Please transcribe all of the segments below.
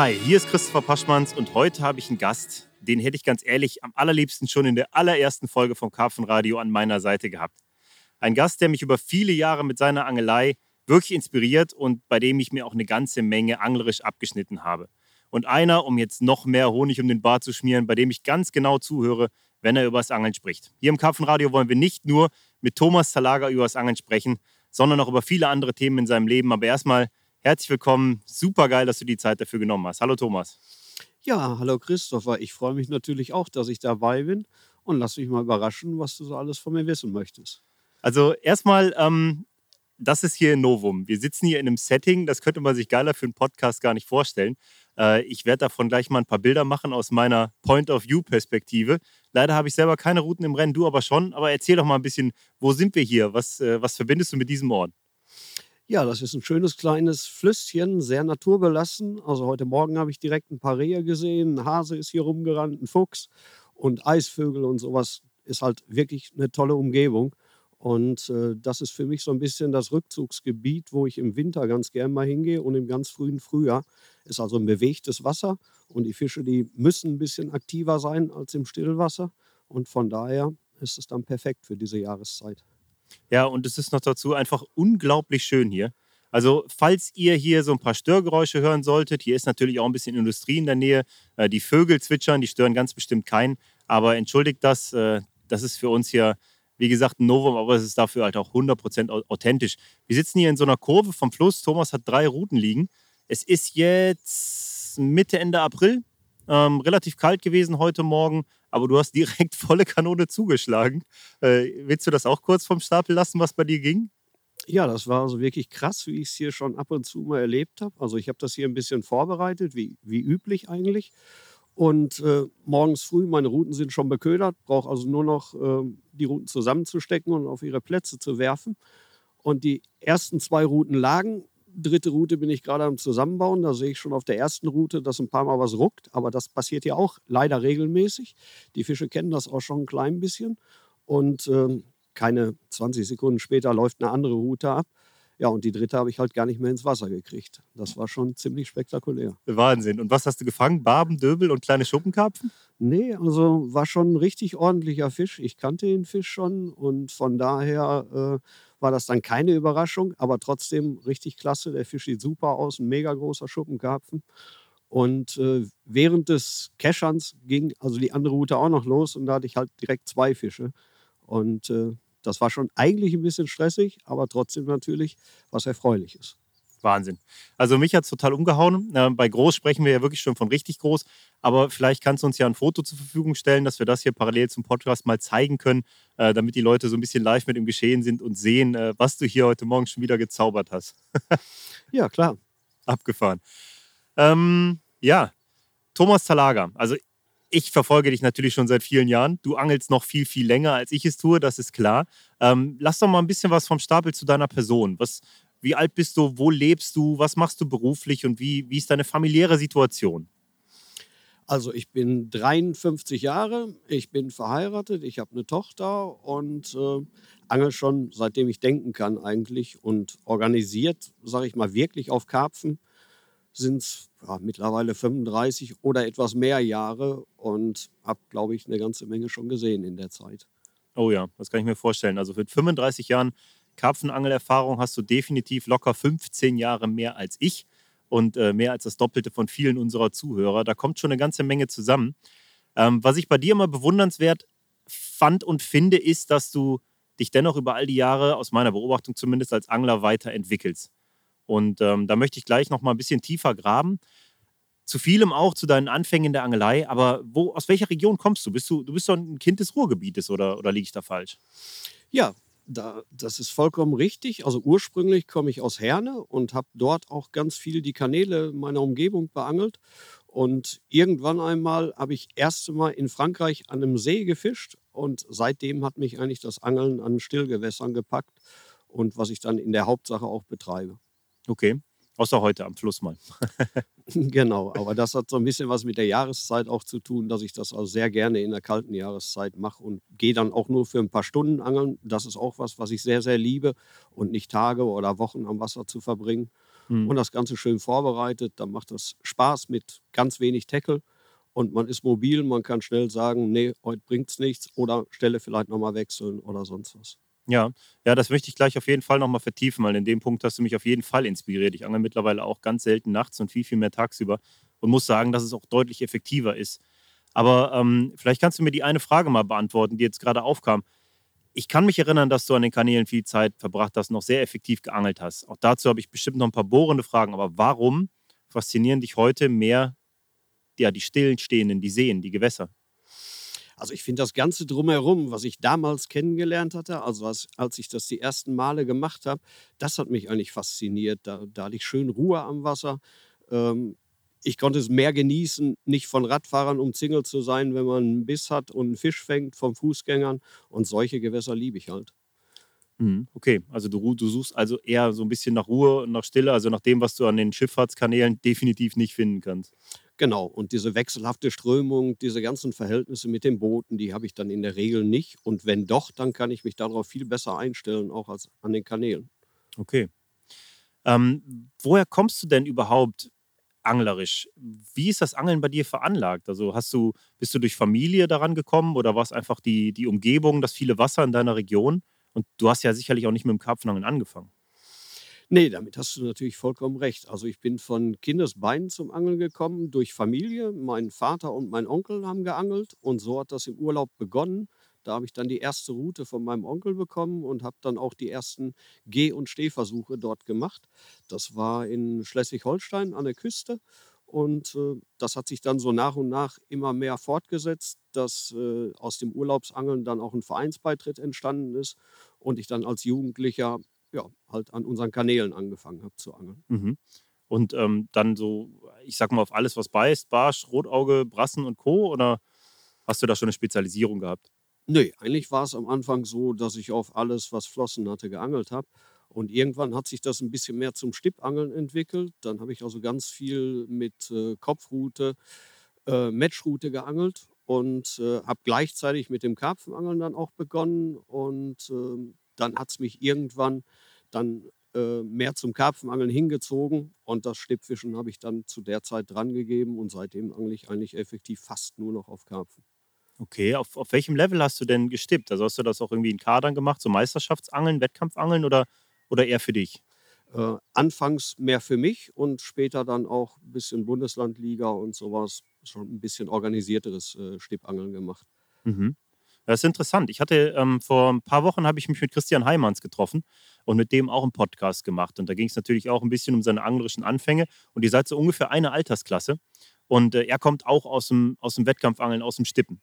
Hi, hier ist Christopher Paschmanns und heute habe ich einen Gast, den hätte ich ganz ehrlich am allerliebsten schon in der allerersten Folge vom Karpfenradio an meiner Seite gehabt. Ein Gast, der mich über viele Jahre mit seiner Angelei wirklich inspiriert und bei dem ich mir auch eine ganze Menge anglerisch abgeschnitten habe. Und einer, um jetzt noch mehr Honig um den Bart zu schmieren, bei dem ich ganz genau zuhöre, wenn er über das Angeln spricht. Hier im Karpfenradio wollen wir nicht nur mit Thomas Zalaga über das Angeln sprechen, sondern auch über viele andere Themen in seinem Leben. Aber erstmal herzlich willkommen. Super geil, dass du die Zeit dafür genommen hast. Hallo Thomas. Ja, hallo Christopher. Ich freue mich natürlich auch, dass ich dabei bin und lass mich mal überraschen, was du so alles von mir wissen möchtest. Also erstmal, ähm, das ist hier in Novum. Wir sitzen hier in einem Setting, das könnte man sich geiler für einen Podcast gar nicht vorstellen. Äh, ich werde davon gleich mal ein paar Bilder machen aus meiner Point-of-View-Perspektive. Leider habe ich selber keine Routen im Rennen, du aber schon. Aber erzähl doch mal ein bisschen, wo sind wir hier? Was, äh, was verbindest du mit diesem Ort? Ja, das ist ein schönes kleines Flüsschen, sehr naturbelassen. Also heute Morgen habe ich direkt ein paar Rehe gesehen, ein Hase ist hier rumgerannt, ein Fuchs und Eisvögel und sowas. Ist halt wirklich eine tolle Umgebung. Und äh, das ist für mich so ein bisschen das Rückzugsgebiet, wo ich im Winter ganz gern mal hingehe und im ganz frühen Frühjahr. Ist also ein bewegtes Wasser und die Fische, die müssen ein bisschen aktiver sein als im Stillwasser. Und von daher ist es dann perfekt für diese Jahreszeit. Ja, und es ist noch dazu einfach unglaublich schön hier. Also, falls ihr hier so ein paar Störgeräusche hören solltet, hier ist natürlich auch ein bisschen Industrie in der Nähe. Äh, die Vögel zwitschern, die stören ganz bestimmt keinen. Aber entschuldigt das, äh, das ist für uns hier wie gesagt, ein Novum, aber es ist dafür halt auch 100% authentisch. Wir sitzen hier in so einer Kurve vom Fluss. Thomas hat drei Routen liegen. Es ist jetzt Mitte, Ende April. Ähm, relativ kalt gewesen heute Morgen, aber du hast direkt volle Kanone zugeschlagen. Äh, willst du das auch kurz vom Stapel lassen, was bei dir ging? Ja, das war also wirklich krass, wie ich es hier schon ab und zu mal erlebt habe. Also ich habe das hier ein bisschen vorbereitet, wie, wie üblich eigentlich. Und äh, morgens früh, meine Routen sind schon beködert, brauche also nur noch äh, die Routen zusammenzustecken und auf ihre Plätze zu werfen. Und die ersten zwei Routen lagen. Dritte Route bin ich gerade am Zusammenbauen. Da sehe ich schon auf der ersten Route, dass ein paar Mal was ruckt. Aber das passiert ja auch leider regelmäßig. Die Fische kennen das auch schon ein klein bisschen. Und äh, keine 20 Sekunden später läuft eine andere Route ab. Ja, und die dritte habe ich halt gar nicht mehr ins Wasser gekriegt. Das war schon ziemlich spektakulär. Wahnsinn. Und was hast du gefangen? Barben, Döbel und kleine Schuppenkarpfen? Nee, also war schon ein richtig ordentlicher Fisch. Ich kannte den Fisch schon und von daher äh, war das dann keine Überraschung, aber trotzdem richtig klasse. Der Fisch sieht super aus, ein mega großer Schuppenkarpfen. Und äh, während des Keschans ging also die andere Route auch noch los und da hatte ich halt direkt zwei Fische. Und äh, das war schon eigentlich ein bisschen stressig, aber trotzdem natürlich was Erfreuliches. Wahnsinn. Also mich hat es total umgehauen. Bei groß sprechen wir ja wirklich schon von richtig groß. Aber vielleicht kannst du uns ja ein Foto zur Verfügung stellen, dass wir das hier parallel zum Podcast mal zeigen können, äh, damit die Leute so ein bisschen live mit im Geschehen sind und sehen, äh, was du hier heute Morgen schon wieder gezaubert hast. ja, klar. Abgefahren. Ähm, ja, Thomas Zalaga. Also ich verfolge dich natürlich schon seit vielen Jahren. Du angelst noch viel, viel länger, als ich es tue, das ist klar. Ähm, lass doch mal ein bisschen was vom Stapel zu deiner Person. Was, wie alt bist du? Wo lebst du? Was machst du beruflich? Und wie, wie ist deine familiäre Situation? Also ich bin 53 Jahre, ich bin verheiratet, ich habe eine Tochter und äh, angel schon seitdem ich denken kann eigentlich und organisiert, sage ich mal, wirklich auf Karpfen sind es ja, mittlerweile 35 oder etwas mehr Jahre und habe, glaube ich, eine ganze Menge schon gesehen in der Zeit. Oh ja, das kann ich mir vorstellen. Also mit 35 Jahren Karpfenangelerfahrung hast du definitiv locker 15 Jahre mehr als ich und äh, mehr als das Doppelte von vielen unserer Zuhörer. Da kommt schon eine ganze Menge zusammen. Ähm, was ich bei dir immer bewundernswert fand und finde, ist, dass du dich dennoch über all die Jahre, aus meiner Beobachtung zumindest, als Angler weiterentwickelst. Und ähm, da möchte ich gleich noch mal ein bisschen tiefer graben. Zu vielem auch zu deinen Anfängen in der Angelei. Aber wo, aus welcher Region kommst du? Bist du, du bist doch ein Kind des Ruhrgebietes oder, oder liege ich da falsch? Ja, da, das ist vollkommen richtig. Also ursprünglich komme ich aus Herne und habe dort auch ganz viel die Kanäle meiner Umgebung beangelt. Und irgendwann einmal habe ich erste Mal in Frankreich an einem See gefischt und seitdem hat mich eigentlich das Angeln an Stillgewässern gepackt und was ich dann in der Hauptsache auch betreibe. Okay. Außer heute am Fluss mal. genau, aber das hat so ein bisschen was mit der Jahreszeit auch zu tun, dass ich das auch sehr gerne in der kalten Jahreszeit mache und gehe dann auch nur für ein paar Stunden angeln. Das ist auch was, was ich sehr, sehr liebe und nicht Tage oder Wochen am Wasser zu verbringen. mhm. und das Ganze schön vorbereitet. Dann macht das Spaß mit ganz wenig Tackle und man ist mobil, man kann schnell sagen, nee, heute bringt es nichts oder Stelle vielleicht nochmal wechseln oder sonst was. Ja, ja, das möchte ich gleich auf jeden Fall nochmal vertiefen, weil in dem Punkt hast du mich auf jeden Fall inspiriert. Ich angel mittlerweile auch ganz selten nachts und viel, viel mehr tagsüber und muss sagen, dass es auch deutlich effektiver ist. Aber ähm, vielleicht kannst du mir die eine Frage mal beantworten, die jetzt gerade aufkam. Ich kann mich erinnern, dass du an den Kanälen viel Zeit verbracht hast, noch sehr effektiv geangelt hast. Auch dazu habe ich bestimmt noch ein paar bohrende Fragen. Aber warum faszinieren dich heute mehr ja, die stillen stehenden, die Seen, die Gewässer? Also ich finde das Ganze drumherum, was ich damals kennengelernt hatte, also als, als ich das die ersten Male gemacht habe, das hat mich eigentlich fasziniert. Da, da hatte ich schön Ruhe am Wasser. Ähm, ich konnte es mehr genießen, nicht von Radfahrern umzingelt zu sein, wenn man einen Biss hat und einen Fisch fängt, von Fußgängern. Und solche Gewässer liebe ich halt. Mhm, okay, also du, du, suchst also eher so ein bisschen nach Ruhe und nach Stille, also nach dem, was du an den Schifffahrtskanälen definitiv nicht finden kannst. Genau, und diese wechselhafte Strömung, diese ganzen Verhältnisse mit den Booten, die habe ich dann in der Regel nicht. Und wenn doch, dann kann ich mich darauf viel besser einstellen, auch als an den Kanälen. Okay. Ähm, woher kommst du denn überhaupt anglerisch? Wie ist das Angeln bei dir veranlagt? Also hast du, bist du durch Familie daran gekommen oder war es einfach die, die Umgebung, das viele Wasser in deiner Region? Und du hast ja sicherlich auch nicht mit dem Karpfenangeln angefangen. Nee, damit hast du natürlich vollkommen recht. Also ich bin von Kindesbeinen zum Angeln gekommen durch Familie. Mein Vater und mein Onkel haben geangelt und so hat das im Urlaub begonnen. Da habe ich dann die erste Route von meinem Onkel bekommen und habe dann auch die ersten Geh- und Stehversuche dort gemacht. Das war in Schleswig-Holstein an der Küste. Und äh, das hat sich dann so nach und nach immer mehr fortgesetzt, dass äh, aus dem Urlaubsangeln dann auch ein Vereinsbeitritt entstanden ist und ich dann als Jugendlicher ja, halt an unseren Kanälen angefangen habe zu angeln. Mhm. Und ähm, dann so, ich sag mal, auf alles, was beißt, Barsch, Rotauge, Brassen und Co. Oder hast du da schon eine Spezialisierung gehabt? Nee, eigentlich war es am Anfang so, dass ich auf alles, was Flossen hatte, geangelt habe. Und irgendwann hat sich das ein bisschen mehr zum Stippangeln entwickelt. Dann habe ich also ganz viel mit äh, Kopfrute, äh, Matchrute geangelt und äh, habe gleichzeitig mit dem Karpfenangeln dann auch begonnen. Und ähm, dann hat es mich irgendwann dann äh, mehr zum Karpfenangeln hingezogen und das Stippfischen habe ich dann zu der Zeit drangegeben und seitdem angle ich eigentlich effektiv fast nur noch auf Karpfen. Okay, auf, auf welchem Level hast du denn gestippt? Also hast du das auch irgendwie in Kadern gemacht, so Meisterschaftsangeln, Wettkampfangeln oder, oder eher für dich? Äh, anfangs mehr für mich und später dann auch ein bisschen Bundeslandliga und sowas, schon ein bisschen organisierteres äh, Stippangeln gemacht. Mhm. Das ist interessant. Ich hatte ähm, vor ein paar Wochen habe ich mich mit Christian Heimanns getroffen und mit dem auch einen Podcast gemacht. Und da ging es natürlich auch ein bisschen um seine anglerischen Anfänge. Und ihr seid so ungefähr eine Altersklasse. Und äh, er kommt auch aus dem, aus dem Wettkampfangeln, aus dem Stippen.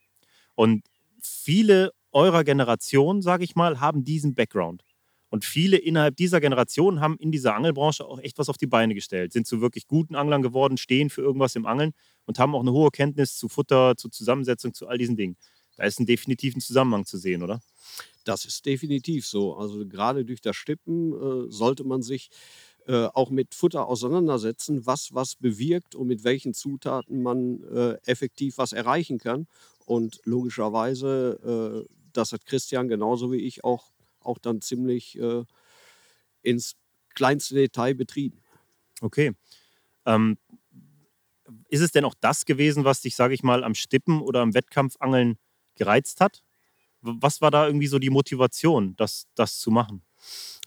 Und viele eurer Generation, sage ich mal, haben diesen Background. Und viele innerhalb dieser Generation haben in dieser Angelbranche auch echt was auf die Beine gestellt, sind zu wirklich guten Anglern geworden, stehen für irgendwas im Angeln und haben auch eine hohe Kenntnis zu Futter, zu Zusammensetzung, zu all diesen Dingen. Da ist ein definitiven Zusammenhang zu sehen, oder? Das ist definitiv so. Also gerade durch das Stippen äh, sollte man sich äh, auch mit Futter auseinandersetzen, was was bewirkt und mit welchen Zutaten man äh, effektiv was erreichen kann. Und logischerweise, äh, das hat Christian genauso wie ich auch, auch dann ziemlich äh, ins kleinste Detail betrieben. Okay. Ähm, ist es denn auch das gewesen, was dich, sage ich mal, am Stippen oder am Wettkampfangeln gereizt hat? Was war da irgendwie so die Motivation, das, das zu machen?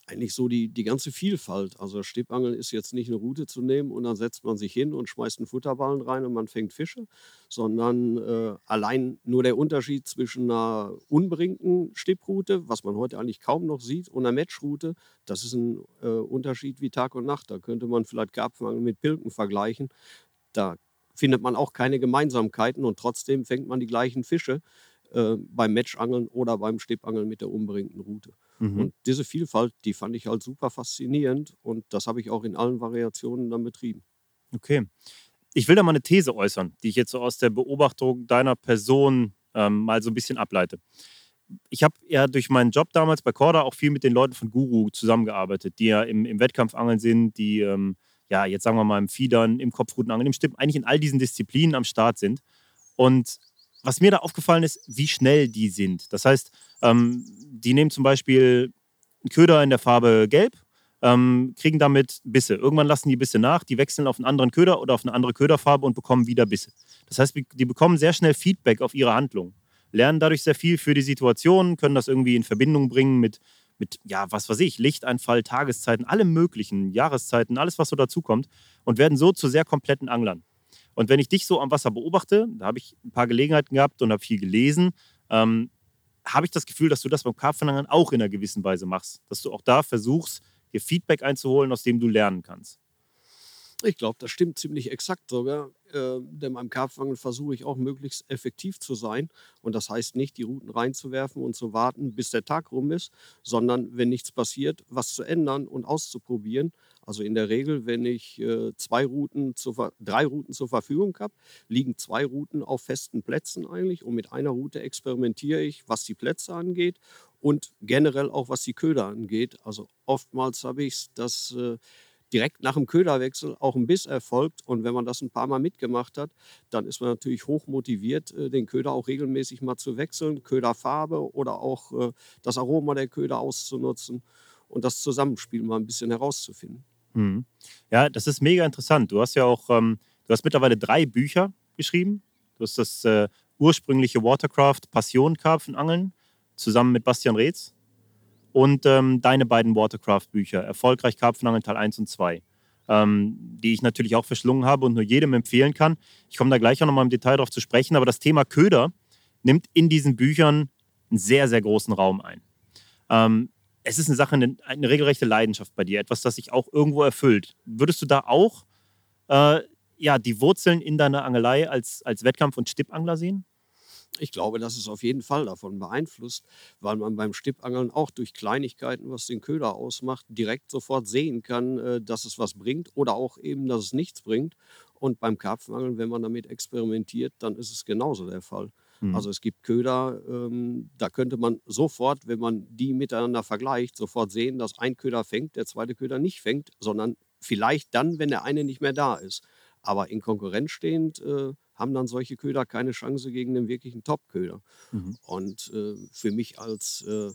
Eigentlich so die, die ganze Vielfalt. Also Stippangeln ist jetzt nicht eine Route zu nehmen und dann setzt man sich hin und schmeißt einen Futterballen rein und man fängt Fische, sondern äh, allein nur der Unterschied zwischen einer unbringten Stipproute, was man heute eigentlich kaum noch sieht, und einer Matchroute, das ist ein äh, Unterschied wie Tag und Nacht. Da könnte man vielleicht Karpfenangeln mit Pilken vergleichen. Da findet man auch keine Gemeinsamkeiten und trotzdem fängt man die gleichen Fische äh, beim Matchangeln oder beim Stippangeln mit der unberingten Route. Mhm. Und diese Vielfalt, die fand ich halt super faszinierend und das habe ich auch in allen Variationen dann betrieben. Okay. Ich will da mal eine These äußern, die ich jetzt so aus der Beobachtung deiner Person ähm, mal so ein bisschen ableite. Ich habe ja durch meinen Job damals bei Corda auch viel mit den Leuten von Guru zusammengearbeitet, die ja im, im Wettkampfangeln sind, die ähm, ja jetzt sagen wir mal im Fiedern, im Kopfrutenangeln, im Stippen, eigentlich in all diesen Disziplinen am Start sind. Und was mir da aufgefallen ist, wie schnell die sind. Das heißt, ähm, die nehmen zum Beispiel einen Köder in der Farbe Gelb, ähm, kriegen damit Bisse. Irgendwann lassen die Bisse nach, die wechseln auf einen anderen Köder oder auf eine andere Köderfarbe und bekommen wieder Bisse. Das heißt, die bekommen sehr schnell Feedback auf ihre Handlung, lernen dadurch sehr viel für die Situation, können das irgendwie in Verbindung bringen mit, mit ja, was weiß ich, Lichteinfall, Tageszeiten, allem möglichen, Jahreszeiten, alles, was so dazukommt und werden so zu sehr kompletten Anglern. Und wenn ich dich so am Wasser beobachte, da habe ich ein paar Gelegenheiten gehabt und habe viel gelesen, ähm, habe ich das Gefühl, dass du das beim Karpfenangeln auch in einer gewissen Weise machst. Dass du auch da versuchst, dir Feedback einzuholen, aus dem du lernen kannst. Ich glaube, das stimmt ziemlich exakt sogar. Äh, denn beim Karpfenangeln versuche ich auch möglichst effektiv zu sein. Und das heißt nicht, die Routen reinzuwerfen und zu warten, bis der Tag rum ist, sondern wenn nichts passiert, was zu ändern und auszuprobieren. Also in der Regel, wenn ich äh, zwei Routen, zu, drei Routen zur Verfügung habe, liegen zwei Routen auf festen Plätzen eigentlich. Und mit einer Route experimentiere ich, was die Plätze angeht und generell auch was die Köder angeht. Also oftmals habe ich es, dass äh, direkt nach dem Köderwechsel auch ein Biss erfolgt. Und wenn man das ein paar Mal mitgemacht hat, dann ist man natürlich hoch motiviert, äh, den Köder auch regelmäßig mal zu wechseln, Köderfarbe oder auch äh, das Aroma der Köder auszunutzen und das Zusammenspiel mal ein bisschen herauszufinden. Mhm. Ja, das ist mega interessant. Du hast ja auch, ähm, du hast mittlerweile drei Bücher geschrieben. Du hast das äh, ursprüngliche Watercraft Passion Karpfenangeln zusammen mit Bastian Reetz und ähm, deine beiden Watercraft-Bücher, Erfolgreich Karpfenangeln Teil 1 und 2, ähm, die ich natürlich auch verschlungen habe und nur jedem empfehlen kann. Ich komme da gleich auch nochmal im Detail darauf zu sprechen, aber das Thema Köder nimmt in diesen Büchern einen sehr, sehr großen Raum ein. Ähm, es ist eine Sache, eine, eine, regelrechte Leidenschaft bei dir, etwas, das sich auch irgendwo erfüllt. Würdest du da auch äh, ja, die Wurzeln in deiner Angelei als, als Wettkampf- und Stippangler sehen? Ich glaube, das ist auf jeden Fall davon beeinflusst, weil man beim Stippangeln auch durch Kleinigkeiten, was den Köder ausmacht, direkt sofort sehen kann, äh, dass es was bringt oder auch eben, dass es nichts bringt. Und beim Karpfenangeln, wenn man damit experimentiert, dann ist es genauso der Fall. Mhm. Also es gibt Köder, ähm, da könnte man sofort, wenn man die miteinander vergleicht, sofort sehen, dass ein Köder fängt, der zweite Köder nicht fängt, sondern vielleicht dann, wenn der eine nicht mehr da ist. Aber in Konkurrenz stehend äh, haben dann solche Köder keine Chance gegen den wirklichen Top-Köder. Mhm. Und äh, für mich als, äh,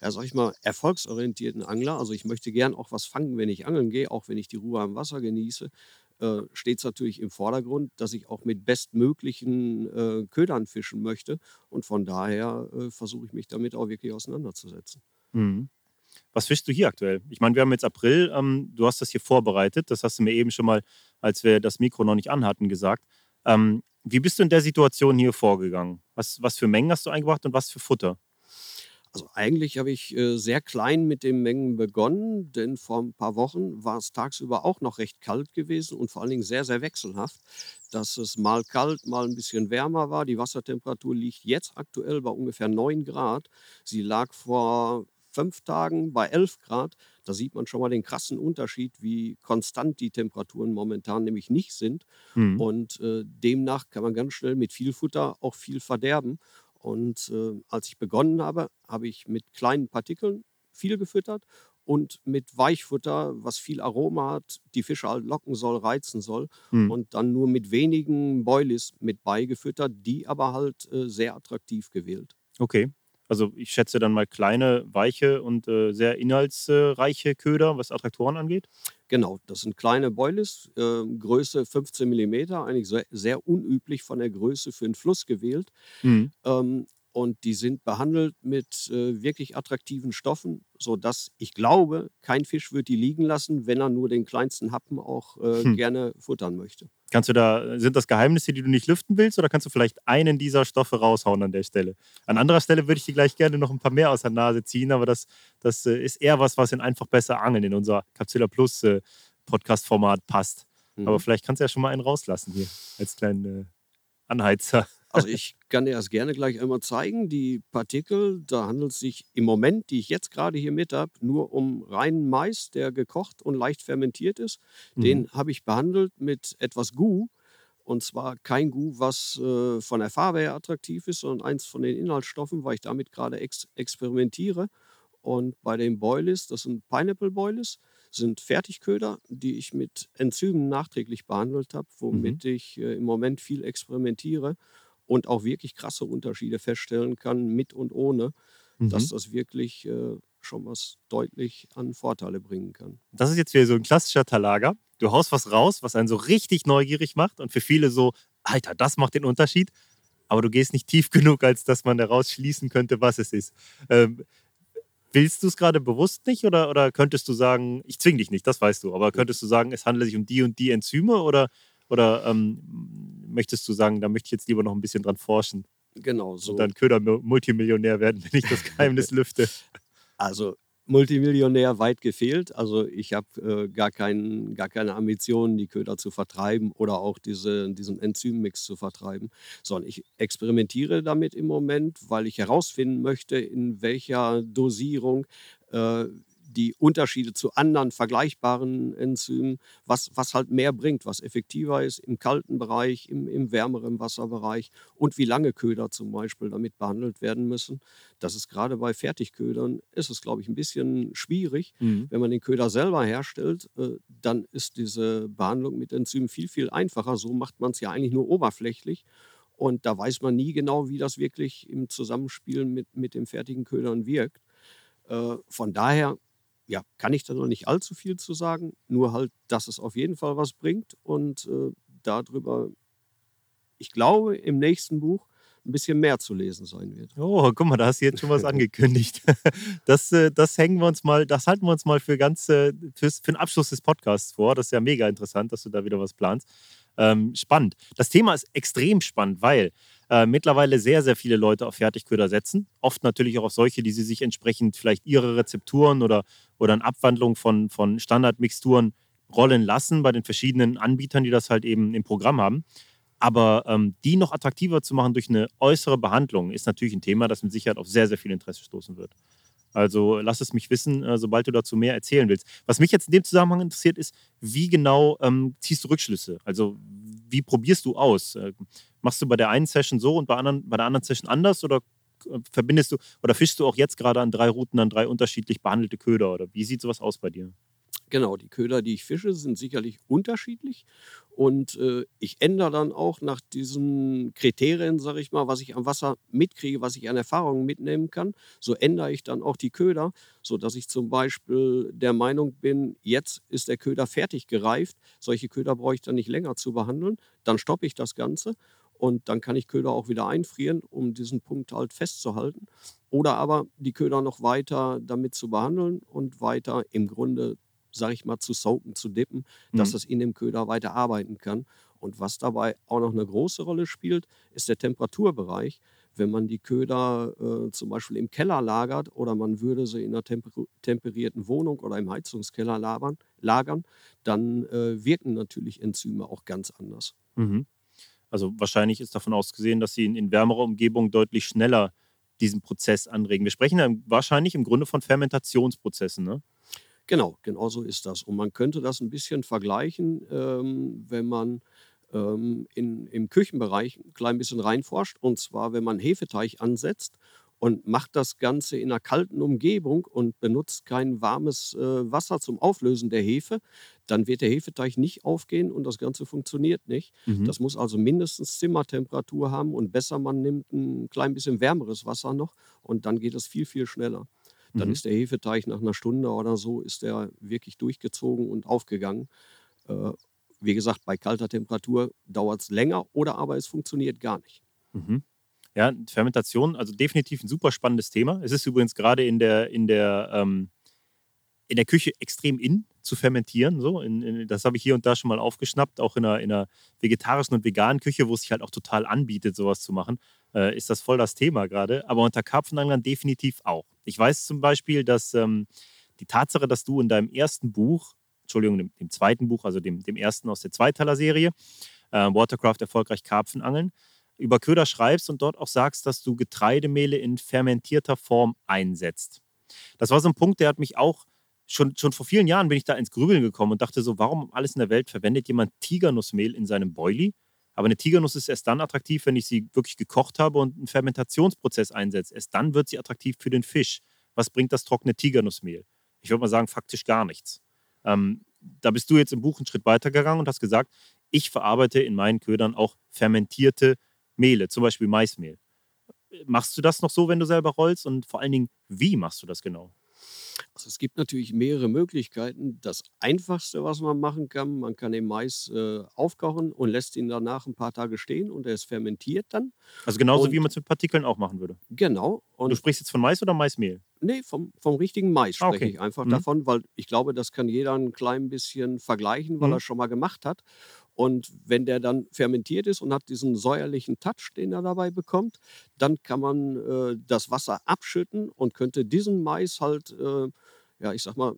ja, sag ich mal, erfolgsorientierten Angler, also ich möchte gern auch was fangen, wenn ich angeln gehe, auch wenn ich die Ruhe am Wasser genieße, äh, steht es natürlich im Vordergrund, dass ich auch mit bestmöglichen äh, Ködern fischen möchte. Und von daher äh, versuche ich mich damit auch wirklich auseinanderzusetzen. Mhm. Was fischst du hier aktuell? Ich meine, wir haben jetzt April, ähm, du hast das hier vorbereitet, das hast du mir eben schon mal, als wir das Mikro noch nicht anhatten, gesagt. Ähm, wie bist du in der Situation hier vorgegangen? Was, was für Mengen hast du eingebracht und was für Futter? Also eigentlich habe ich äh, sehr klein mit den Mengen begonnen, denn vor ein paar Wochen war es tagsüber auch noch recht kalt gewesen und vor allen Dingen sehr, sehr wechselhaft, dass es mal kalt, mal ein bisschen wärmer war. Die Wassertemperatur liegt jetzt aktuell bei ungefähr 9 Grad. Sie lag vor fünf Tagen bei 11 Grad. Da sieht man schon mal den krassen Unterschied, wie konstant die Temperaturen momentan nämlich nicht sind. Mhm. Und äh, demnach kann man ganz schnell mit viel Futter auch viel verderben. Und äh, als ich begonnen habe, habe ich mit kleinen Partikeln viel gefüttert und mit Weichfutter, was viel Aroma hat, die Fische halt locken soll, reizen soll. Mhm. Und dann nur mit wenigen Boilies mit beigefüttert, die aber halt äh, sehr attraktiv gewählt. Okay. Also ich schätze dann mal kleine, weiche und äh, sehr inhaltsreiche Köder, was Attraktoren angeht. Genau, das sind kleine Boilies, äh, Größe 15 mm, eigentlich sehr, sehr, unüblich von der Größe für einen Fluss gewählt. Mhm. Ähm, und die sind behandelt mit äh, wirklich attraktiven Stoffen, sodass ich glaube, kein Fisch wird die liegen lassen, wenn er nur den kleinsten Happen auch äh, hm. gerne futtern möchte. Kannst du da, sind das Geheimnisse, die du nicht lüften willst, oder kannst du vielleicht einen dieser Stoffe raushauen an der Stelle? An anderer Stelle würde ich dir gleich gerne noch ein paar mehr aus der Nase ziehen, aber das, das äh, ist eher was, was in einfach besser Angeln in unser Capsula Plus äh, Podcast-Format passt. Mhm. Aber vielleicht kannst du ja schon mal einen rauslassen hier als kleinen äh, Anheizer. Also ich kann dir das gerne gleich einmal zeigen. Die Partikel, da handelt es sich im Moment, die ich jetzt gerade hier mit habe, nur um reinen Mais, der gekocht und leicht fermentiert ist. Mhm. Den habe ich behandelt mit etwas Gu. Und zwar kein Gu, was äh, von der Farbe her attraktiv ist, sondern eins von den Inhaltsstoffen, weil ich damit gerade ex experimentiere. Und bei den Boilies, das sind Pineapple Boilies, sind Fertigköder, die ich mit Enzymen nachträglich behandelt habe, womit mhm. ich äh, im Moment viel experimentiere und auch wirklich krasse Unterschiede feststellen kann, mit und ohne, mhm. dass das wirklich äh, schon was deutlich an Vorteile bringen kann. Das ist jetzt wieder so ein klassischer Talager. Du haust was raus, was einen so richtig neugierig macht und für viele so, Alter, das macht den Unterschied. Aber du gehst nicht tief genug, als dass man daraus schließen könnte, was es ist. Ähm, willst du es gerade bewusst nicht oder, oder könntest du sagen, ich zwing dich nicht, das weißt du, aber könntest du sagen, es handelt sich um die und die Enzyme oder, oder ähm, möchtest du sagen, da möchte ich jetzt lieber noch ein bisschen dran forschen? Genau so. Und dann Köder-Multimillionär werden, wenn ich das Geheimnis lüfte. Also Multimillionär weit gefehlt. Also ich habe äh, gar, kein, gar keine Ambitionen, die Köder zu vertreiben oder auch diese, diesen Enzymmix zu vertreiben, sondern ich experimentiere damit im Moment, weil ich herausfinden möchte, in welcher Dosierung äh, die Unterschiede zu anderen vergleichbaren Enzymen, was, was halt mehr bringt, was effektiver ist im kalten Bereich, im, im wärmeren Wasserbereich und wie lange Köder zum Beispiel damit behandelt werden müssen. Das ist gerade bei Fertigködern, ist es, glaube ich, ein bisschen schwierig. Mhm. Wenn man den Köder selber herstellt, äh, dann ist diese Behandlung mit Enzymen viel, viel einfacher. So macht man es ja eigentlich nur oberflächlich. Und da weiß man nie genau, wie das wirklich im Zusammenspiel mit, mit den fertigen Ködern wirkt. Äh, von daher ja, kann ich da noch nicht allzu viel zu sagen, nur halt, dass es auf jeden Fall was bringt und äh, darüber, ich glaube, im nächsten Buch ein bisschen mehr zu lesen sein wird. Oh, guck mal, da hast du jetzt schon was angekündigt. Das, äh, das hängen wir uns mal, das halten wir uns mal für ganz äh, für den Abschluss des Podcasts vor. Das ist ja mega interessant, dass du da wieder was planst. Ähm, spannend. Das Thema ist extrem spannend, weil äh, mittlerweile sehr, sehr viele Leute auf Fertigköder setzen. Oft natürlich auch auf solche, die sie sich entsprechend vielleicht ihre Rezepturen oder, oder eine Abwandlung von, von Standardmixturen rollen lassen bei den verschiedenen Anbietern, die das halt eben im Programm haben. Aber ähm, die noch attraktiver zu machen durch eine äußere Behandlung ist natürlich ein Thema, das mit Sicherheit auf sehr, sehr viel Interesse stoßen wird. Also lass es mich wissen, äh, sobald du dazu mehr erzählen willst. Was mich jetzt in dem Zusammenhang interessiert, ist, wie genau ähm, ziehst du Rückschlüsse? Also wie probierst du aus? Machst du bei der einen Session so und bei, anderen, bei der anderen Session anders oder äh, verbindest du oder fischst du auch jetzt gerade an drei Routen an drei unterschiedlich behandelte Köder oder wie sieht sowas aus bei dir? Genau, die Köder, die ich fische, sind sicherlich unterschiedlich. Und äh, ich ändere dann auch nach diesen Kriterien, sage ich mal, was ich am Wasser mitkriege, was ich an Erfahrungen mitnehmen kann. So ändere ich dann auch die Köder, sodass ich zum Beispiel der Meinung bin, jetzt ist der Köder fertig gereift. Solche Köder brauche ich dann nicht länger zu behandeln. Dann stoppe ich das Ganze und dann kann ich Köder auch wieder einfrieren, um diesen Punkt halt festzuhalten. Oder aber die Köder noch weiter damit zu behandeln und weiter im Grunde sage ich mal, zu soaken, zu dippen, dass mhm. das in dem Köder weiter arbeiten kann. Und was dabei auch noch eine große Rolle spielt, ist der Temperaturbereich. Wenn man die Köder äh, zum Beispiel im Keller lagert oder man würde sie in einer temper temperierten Wohnung oder im Heizungskeller lagern, lagern dann äh, wirken natürlich Enzyme auch ganz anders. Mhm. Also wahrscheinlich ist davon ausgesehen, dass sie in, in wärmerer Umgebung deutlich schneller diesen Prozess anregen. Wir sprechen dann wahrscheinlich im Grunde von Fermentationsprozessen, ne? Genau, genau so ist das. Und man könnte das ein bisschen vergleichen, ähm, wenn man ähm, in, im Küchenbereich ein klein bisschen reinforscht. Und zwar, wenn man Hefeteig ansetzt und macht das Ganze in einer kalten Umgebung und benutzt kein warmes äh, Wasser zum Auflösen der Hefe, dann wird der Hefeteig nicht aufgehen und das Ganze funktioniert nicht. Mhm. Das muss also mindestens Zimmertemperatur haben und besser man nimmt ein klein bisschen wärmeres Wasser noch und dann geht es viel, viel schneller. Dann mhm. ist der Hefeteig nach einer Stunde oder so ist der wirklich durchgezogen und aufgegangen. Äh, wie gesagt, bei kalter Temperatur dauert es länger oder aber es funktioniert gar nicht. Mhm. Ja, Fermentation, also definitiv ein super spannendes Thema. Es ist übrigens gerade in der, in der, ähm, in der Küche extrem in zu fermentieren. So. In, in, das habe ich hier und da schon mal aufgeschnappt, auch in einer, in einer vegetarischen und veganen Küche, wo es sich halt auch total anbietet, sowas zu machen, äh, ist das voll das Thema gerade. Aber unter Karpfenanglern definitiv auch. Ich weiß zum Beispiel, dass ähm, die Tatsache, dass du in deinem ersten Buch, Entschuldigung, dem, dem zweiten Buch, also dem, dem ersten aus der Zweiteiler-Serie, äh, Watercraft erfolgreich Karpfenangeln, über Köder schreibst und dort auch sagst, dass du Getreidemehle in fermentierter Form einsetzt. Das war so ein Punkt, der hat mich auch schon, schon vor vielen Jahren bin ich da ins Grübeln gekommen und dachte so, warum alles in der Welt verwendet jemand Tigernussmehl in seinem Boilie? Aber eine Tigernuss ist erst dann attraktiv, wenn ich sie wirklich gekocht habe und einen Fermentationsprozess einsetze. Erst dann wird sie attraktiv für den Fisch. Was bringt das trockene Tigernussmehl? Ich würde mal sagen, faktisch gar nichts. Ähm, da bist du jetzt im Buch einen Schritt weiter gegangen und hast gesagt, ich verarbeite in meinen Ködern auch fermentierte Mehle, zum Beispiel Maismehl. Machst du das noch so, wenn du selber rollst? Und vor allen Dingen, wie machst du das genau? Es gibt natürlich mehrere Möglichkeiten. Das Einfachste, was man machen kann, man kann den Mais äh, aufkochen und lässt ihn danach ein paar Tage stehen und er ist fermentiert dann. Also genauso Und wie man es mit Partikeln auch machen würde. genau. Du Und sprichst jetzt von Mais oder Maismehl? nee, vom, vom richtigen Mais Ah, spreche okay. ich einfach Mhm. davon, weil ich glaube, das kann jeder ein klein bisschen vergleichen, weil Mhm. er es schon mal gemacht hat. Und wenn der dann fermentiert ist und hat diesen säuerlichen Touch, den er dabei bekommt, dann kann man äh, das Wasser abschütten und könnte diesen Mais halt, äh, ja, ich sag mal,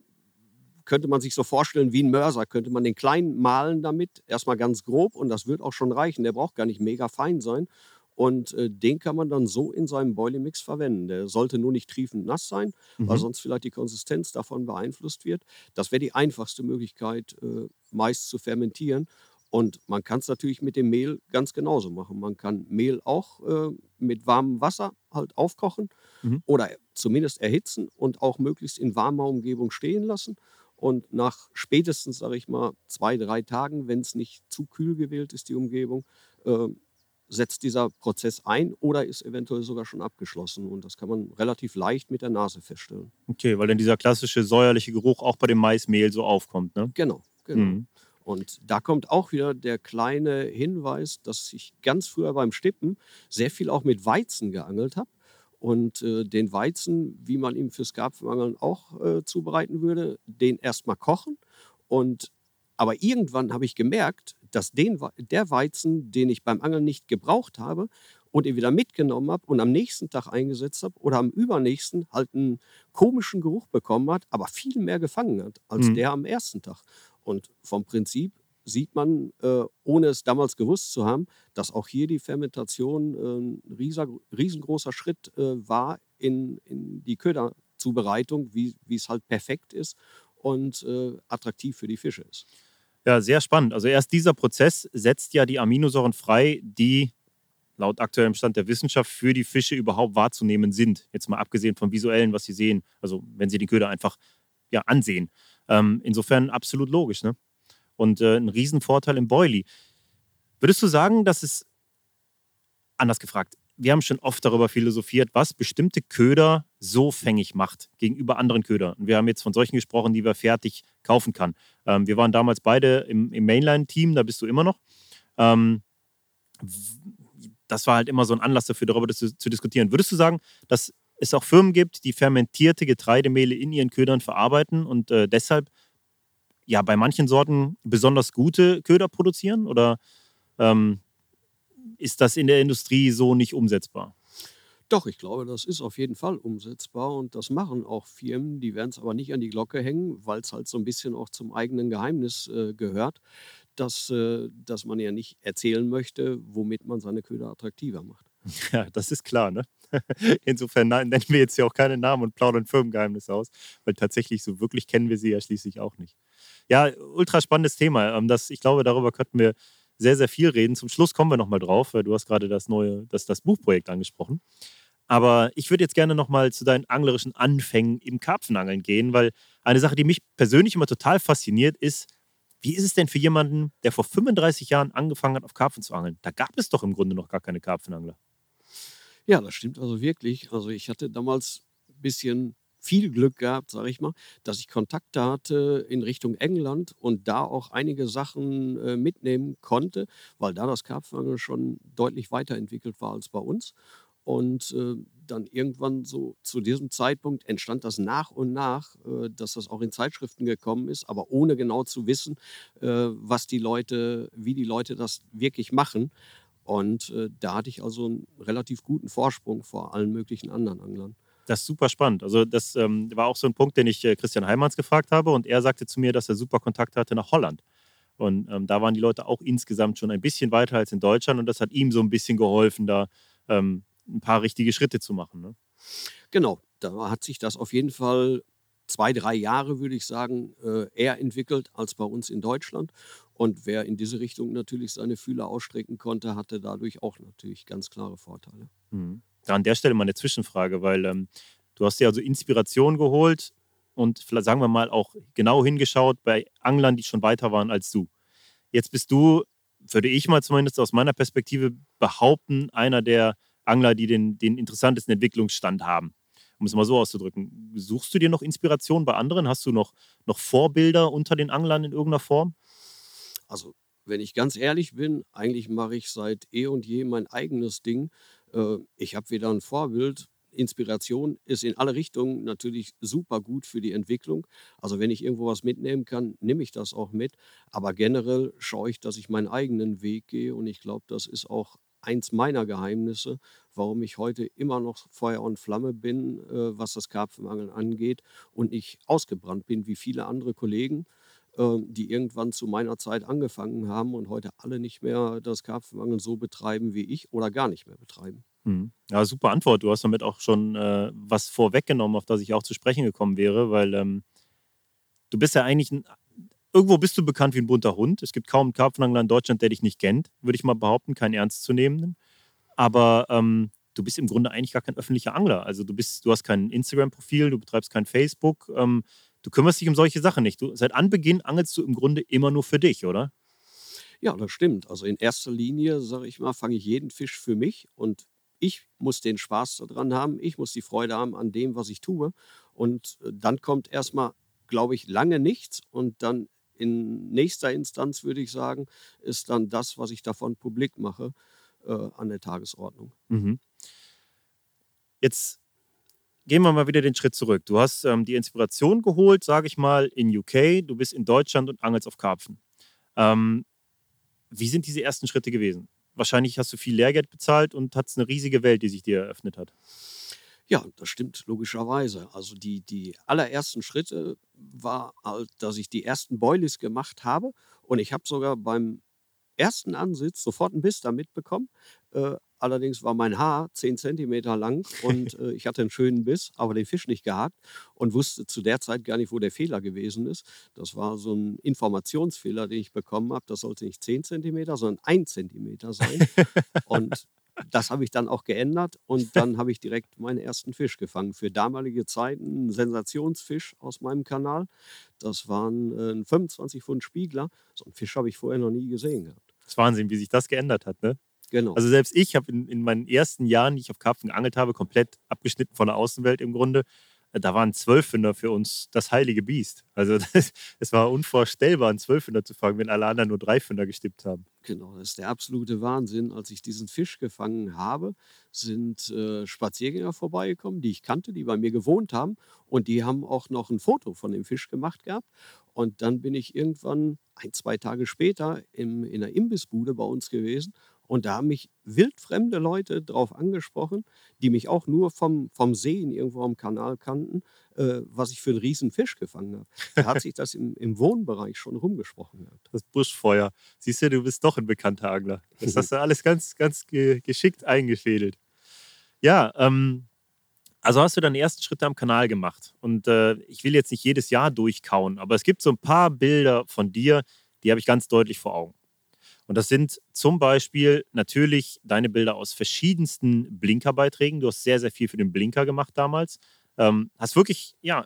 könnte man sich so vorstellen wie ein Mörser, könnte man den klein mahlen damit, erstmal ganz grob und das wird auch schon reichen. Der braucht gar nicht mega fein sein. Und äh, den kann man dann so in seinem Boiling-Mix verwenden. Der sollte nur nicht triefend nass sein, weil Mhm. sonst vielleicht die Konsistenz davon beeinflusst wird. Das wäre die einfachste Möglichkeit, äh, Mais zu fermentieren. Und man kann es natürlich mit dem Mehl ganz genauso machen. Man kann Mehl auch äh, mit warmem Wasser halt aufkochen Mhm. oder zumindest erhitzen und auch möglichst in warmer Umgebung stehen lassen. Und nach spätestens, sage ich mal, zwei, drei Tagen, wenn es nicht zu kühl gewählt ist, die Umgebung, äh, setzt dieser Prozess ein oder ist eventuell sogar schon abgeschlossen. Und das kann man relativ leicht mit der Nase feststellen. Okay, weil dann dieser klassische säuerliche Geruch auch bei dem Maismehl so aufkommt, ne? Genau, genau. Mhm. Und da kommt auch wieder der kleine Hinweis, dass ich ganz früher beim Stippen sehr viel auch mit Weizen geangelt habe. Und äh, den Weizen, wie man ihn fürs Karpfenangeln auch äh, zubereiten würde, den erstmal kochen. Und aber irgendwann habe ich gemerkt, dass den, der Weizen, den ich beim Angeln nicht gebraucht habe und ihn wieder mitgenommen habe und am nächsten Tag eingesetzt habe oder am übernächsten halt einen komischen Geruch bekommen hat, aber viel mehr gefangen hat als Mhm. der am ersten Tag. Und vom Prinzip sieht man, äh, ohne es damals gewusst zu haben, dass auch hier die Fermentation äh, ein riesengroßer Schritt äh, war in, in die Köderzubereitung, wie es halt perfekt ist und attraktiv für die Fische ist. Ja, sehr spannend. Also erst dieser Prozess setzt ja die Aminosäuren frei, die laut aktuellem Stand der Wissenschaft für die Fische überhaupt wahrzunehmen sind. Jetzt mal abgesehen vom visuellen, was sie sehen, also wenn sie den Köder einfach ja, ansehen. Ähm, insofern absolut logisch. Ne? Und äh, ein Riesenvorteil im Boilie. Würdest du sagen, dass es, anders gefragt, wir haben schon oft darüber philosophiert, was bestimmte Köder so fängig macht gegenüber anderen Ködern. Und wir haben jetzt von solchen gesprochen, die wir fertig kaufen kann. Ähm, wir waren damals beide im, im Mainline-Team, da bist du immer noch. Ähm, das war halt immer so ein Anlass dafür, darüber zu, zu diskutieren. Würdest du sagen, dass es auch Firmen gibt, die fermentierte Getreidemehle in ihren Ködern verarbeiten und äh, deshalb ja bei manchen Sorten besonders gute Köder produzieren? Oder ähm, ist das in der Industrie so nicht umsetzbar? Doch, ich glaube, das ist auf jeden Fall umsetzbar und das machen auch Firmen. Die werden es aber nicht an die Glocke hängen, weil es halt so ein bisschen auch zum eigenen Geheimnis äh, gehört, dass, äh, dass man ja nicht erzählen möchte, womit man seine Köder attraktiver macht. Ja, das ist klar, ne? Insofern nennen wir jetzt ja auch keine Namen und plaudern Firmengeheimnisse aus, weil tatsächlich so wirklich kennen wir sie ja schließlich auch nicht. Ja, ultra spannendes Thema. Ähm, Das, ich glaube, darüber könnten wir sehr, sehr viel reden. Zum Schluss kommen wir nochmal drauf. weil Du hast gerade das neue, das, das Buchprojekt angesprochen. Aber ich würde jetzt gerne nochmal zu deinen anglerischen Anfängen im Karpfenangeln gehen, weil eine Sache, die mich persönlich immer total fasziniert, ist, wie ist es denn für jemanden, der vor 35 Jahren angefangen hat, auf Karpfen zu angeln? Da gab es doch im Grunde noch gar keine Karpfenangler. Ja, das stimmt also wirklich. Also ich hatte damals ein bisschen viel Glück gehabt, sage ich mal, dass ich Kontakte hatte in Richtung England und da auch einige Sachen äh, mitnehmen konnte, weil da das Karpfenangeln schon deutlich weiterentwickelt war als bei uns. Und äh, dann irgendwann so zu diesem Zeitpunkt entstand das nach und nach, äh, dass das auch in Zeitschriften gekommen ist, aber ohne genau zu wissen, was die Leute, wie die Leute das wirklich machen. Und äh, da hatte ich also einen relativ guten Vorsprung vor allen möglichen anderen Anglern. Das ist super spannend. Also, das ähm, war auch so ein Punkt, den ich äh, Christian Heimanns gefragt habe. Und er sagte zu mir, dass er super Kontakt hatte nach Holland. Und ähm, da waren die Leute auch insgesamt schon ein bisschen weiter als in Deutschland. Und das hat ihm so ein bisschen geholfen, da ähm, ein paar richtige Schritte zu machen. Ne? Genau, da hat sich das auf jeden Fall zwei, drei Jahre, würde ich sagen, äh, eher entwickelt als bei uns in Deutschland. Und wer in diese Richtung natürlich seine Fühler ausstrecken konnte, hatte dadurch auch natürlich ganz klare Vorteile. Mhm. Da an der Stelle mal eine Zwischenfrage, weil ähm, du hast dir also Inspiration geholt und vielleicht sagen wir mal auch genau hingeschaut bei Anglern, die schon weiter waren als du. Jetzt bist du, würde ich mal zumindest aus meiner Perspektive behaupten, einer der Angler, die den, den interessantesten Entwicklungsstand haben. um es mal so auszudrücken. Suchst du dir noch Inspiration bei anderen? Hast du noch, noch Vorbilder unter den Anglern in irgendeiner Form? Also, wenn ich ganz ehrlich bin, eigentlich mache ich seit eh und je mein eigenes Ding. Äh, ich habe weder ein Vorbild Inspiration ist in alle Richtungen natürlich super gut für die Entwicklung. Also wenn ich irgendwo was mitnehmen kann, nehme ich das auch mit. Aber generell schaue ich, dass ich meinen eigenen Weg gehe. Und ich glaube, das ist auch eins meiner Geheimnisse, warum ich heute immer noch Feuer und Flamme bin, äh, was das Karpfenangeln angeht und nicht ausgebrannt bin wie viele andere Kollegen, die irgendwann zu meiner Zeit angefangen haben und heute alle nicht mehr das Karpfenangeln so betreiben wie ich oder gar nicht mehr betreiben. Mhm. Ja, super Antwort. Du hast damit auch schon äh, was vorweggenommen, auf das ich auch zu sprechen gekommen wäre, weil ähm, du bist ja eigentlich ein, irgendwo bist du bekannt wie ein bunter Hund. Es gibt kaum einen Karpfenangler in Deutschland, der dich nicht kennt, würde ich mal behaupten, kein ernstzunehmenden. Aber ähm, du bist im Grunde eigentlich gar kein öffentlicher Angler. Also du bist, du hast kein Instagram-Profil, du betreibst kein Facebook, ähm, du kümmerst dich um solche Sachen nicht. Du, seit Anbeginn angelst du im Grunde immer nur für dich, oder? Ja, das stimmt. Also in erster Linie, sage ich mal, fange ich jeden Fisch für mich und ich muss den Spaß daran haben, ich muss die Freude haben an dem, was ich tue. Und äh, dann kommt erstmal, glaube ich, lange nichts. Und dann in nächster Instanz würde ich sagen, ist dann das, was ich davon publik mache, äh, an der Tagesordnung. Mhm. Jetzt gehen wir mal wieder den Schritt zurück. Du hast ähm, die Inspiration geholt, sage ich mal, in UK. Du bist in Deutschland und angelst auf Karpfen. Ähm, wie sind diese ersten Schritte gewesen? wahrscheinlich hast du viel Lehrgeld bezahlt und hast eine riesige Welt, die sich dir eröffnet hat. Ja, das stimmt logischerweise. Also die, die allerersten Schritte war dass ich die ersten Boilies gemacht habe und ich habe sogar beim ersten Ansitz sofort einen Biss da mitbekommen. Äh, Allerdings war mein Haar 10 Zentimeter lang und äh, ich hatte einen schönen Biss, aber den Fisch nicht gehakt und wusste zu der Zeit gar nicht, wo der Fehler gewesen ist. Das war so ein Informationsfehler, den ich bekommen habe. Das sollte nicht 10 Zentimeter, sondern 1 Zentimeter sein. und das habe ich dann auch geändert und dann habe ich direkt meinen ersten Fisch gefangen. Für damalige Zeiten ein Sensationsfisch aus meinem Kanal. Das waren äh, ein 25 Pfund Spiegler. So einen Fisch habe ich vorher noch nie gesehen gehabt. Das ist Wahnsinn, wie sich das geändert hat, ne? Genau. Also selbst ich habe in, in, meinen ersten Jahren, die ich auf Karpfen geangelt habe, komplett abgeschnitten von der Außenwelt im Grunde. Äh, da waren Zwölfhünder für uns das heilige Biest. Also es war unvorstellbar, einen Zwölfhünder zu fangen, wenn alle anderen nur Dreifünder gestippt haben. Genau, das ist der absolute Wahnsinn. Als ich diesen Fisch gefangen habe, sind äh, Spaziergänger vorbeigekommen, die ich kannte, die bei mir gewohnt haben. Und die haben auch noch ein Foto von dem Fisch gemacht gehabt. Und dann bin ich irgendwann ein, zwei Tage später im, in der Imbissbude bei uns gewesen und da haben mich wildfremde Leute drauf angesprochen, die mich auch nur vom, vom Sehen irgendwo am Kanal kannten, äh, was ich für einen riesen Fisch gefangen habe. Da hat sich das im, im Wohnbereich schon rumgesprochen. Gehabt. Das Buschfeuer. Siehst du, du bist doch ein bekannter Angler. Das hast du alles ganz, ganz ge geschickt eingefädelt. Ja, ähm, also hast du deine ersten Schritte am Kanal gemacht. Und äh, ich will jetzt nicht jedes Jahr durchkauen, aber es gibt so ein paar Bilder von dir, die habe ich ganz deutlich vor Augen. Und das sind zum Beispiel natürlich deine Bilder aus verschiedensten Blinkerbeiträgen. Du hast sehr, sehr viel für den Blinker gemacht damals. Ähm, hast wirklich, ja,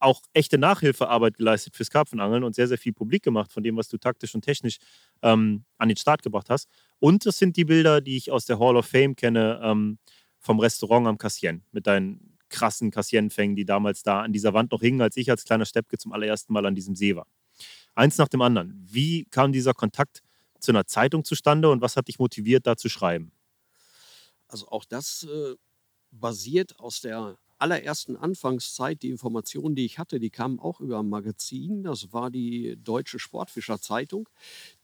auch echte Nachhilfearbeit geleistet fürs Karpfenangeln und sehr, sehr viel publik gemacht von dem, was du taktisch und technisch ähm, an den Start gebracht hast. Und das sind die Bilder, die ich aus der Hall of Fame kenne, ähm, vom Restaurant am Cassien mit deinen krassen Cassienfängen, die damals da an dieser Wand noch hingen, als ich als kleiner Steppke zum allerersten Mal an diesem See war. Eins nach dem anderen. Wie kam dieser Kontakt zu einer Zeitung zustande und was hat dich motiviert, da zu schreiben? Also auch das äh, basiert aus der allerersten Anfangszeit. Die Informationen, die ich hatte, die kamen auch über ein Magazin. Das war die Deutsche Sportfischer Zeitung,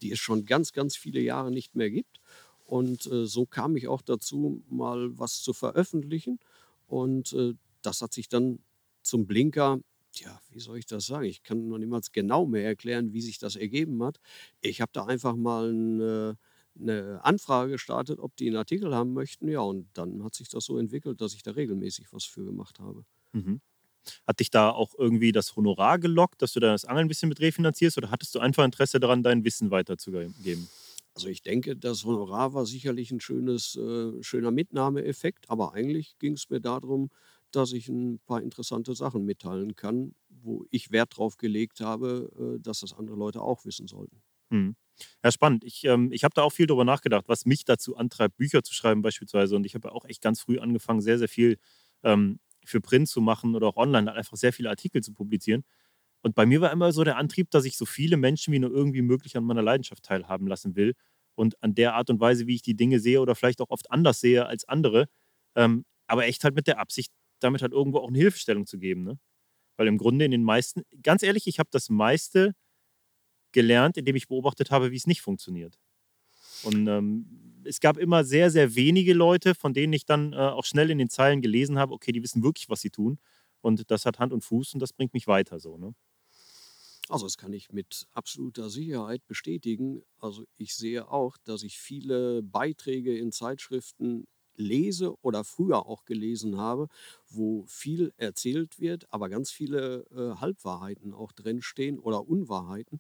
die es schon ganz, ganz viele Jahre nicht mehr gibt. Und äh, so kam ich auch dazu, mal was zu veröffentlichen. Und äh, das hat sich dann zum Blinker ja, wie soll ich das sagen? Ich kann noch niemals genau mehr erklären, wie sich das ergeben hat. Ich habe da einfach mal eine, eine Anfrage gestartet, ob die einen Artikel haben möchten. Ja, und dann hat sich das so entwickelt, dass ich da regelmäßig was für gemacht habe. Mhm. Hat dich da auch irgendwie das Honorar gelockt, dass du da das Angeln ein bisschen mit refinanzierst oder hattest du einfach Interesse daran, dein Wissen weiterzugeben? Also ich denke, das Honorar war sicherlich ein schönes, äh, schöner Mitnahmeeffekt, aber eigentlich ging es mir darum, dass ich ein paar interessante Sachen mitteilen kann, wo ich Wert drauf gelegt habe, äh, dass das andere Leute auch wissen sollten. Mhm. Ja, spannend. Ich, ähm, ich habe da auch viel darüber nachgedacht, was mich dazu antreibt, Bücher zu schreiben beispielsweise. Und ich habe auch echt ganz früh angefangen, sehr, sehr viel ähm, für Print zu machen oder auch online, einfach sehr viele Artikel zu publizieren. Und bei mir war immer so der Antrieb, dass ich so viele Menschen wie nur irgendwie möglich an meiner Leidenschaft teilhaben lassen will und an der Art und Weise, wie ich die Dinge sehe oder vielleicht auch oft anders sehe als andere. Ähm, aber echt halt mit der Absicht, damit halt irgendwo auch eine Hilfestellung zu geben. Ne? Weil im Grunde in den meisten, ganz ehrlich, ich habe das meiste gelernt, indem ich beobachtet habe, wie es nicht funktioniert. Und ähm, es gab immer sehr, sehr wenige Leute, von denen ich dann äh, auch schnell in den Zeilen gelesen habe, okay, die wissen wirklich, was sie tun. Und das hat Hand und Fuß und das bringt mich weiter so. Ne? Also das kann ich mit absoluter Sicherheit bestätigen. Also ich sehe auch, dass ich viele Beiträge in Zeitschriften lese oder früher auch gelesen habe, wo viel erzählt wird, aber ganz viele äh, Halbwahrheiten auch drinstehen oder Unwahrheiten.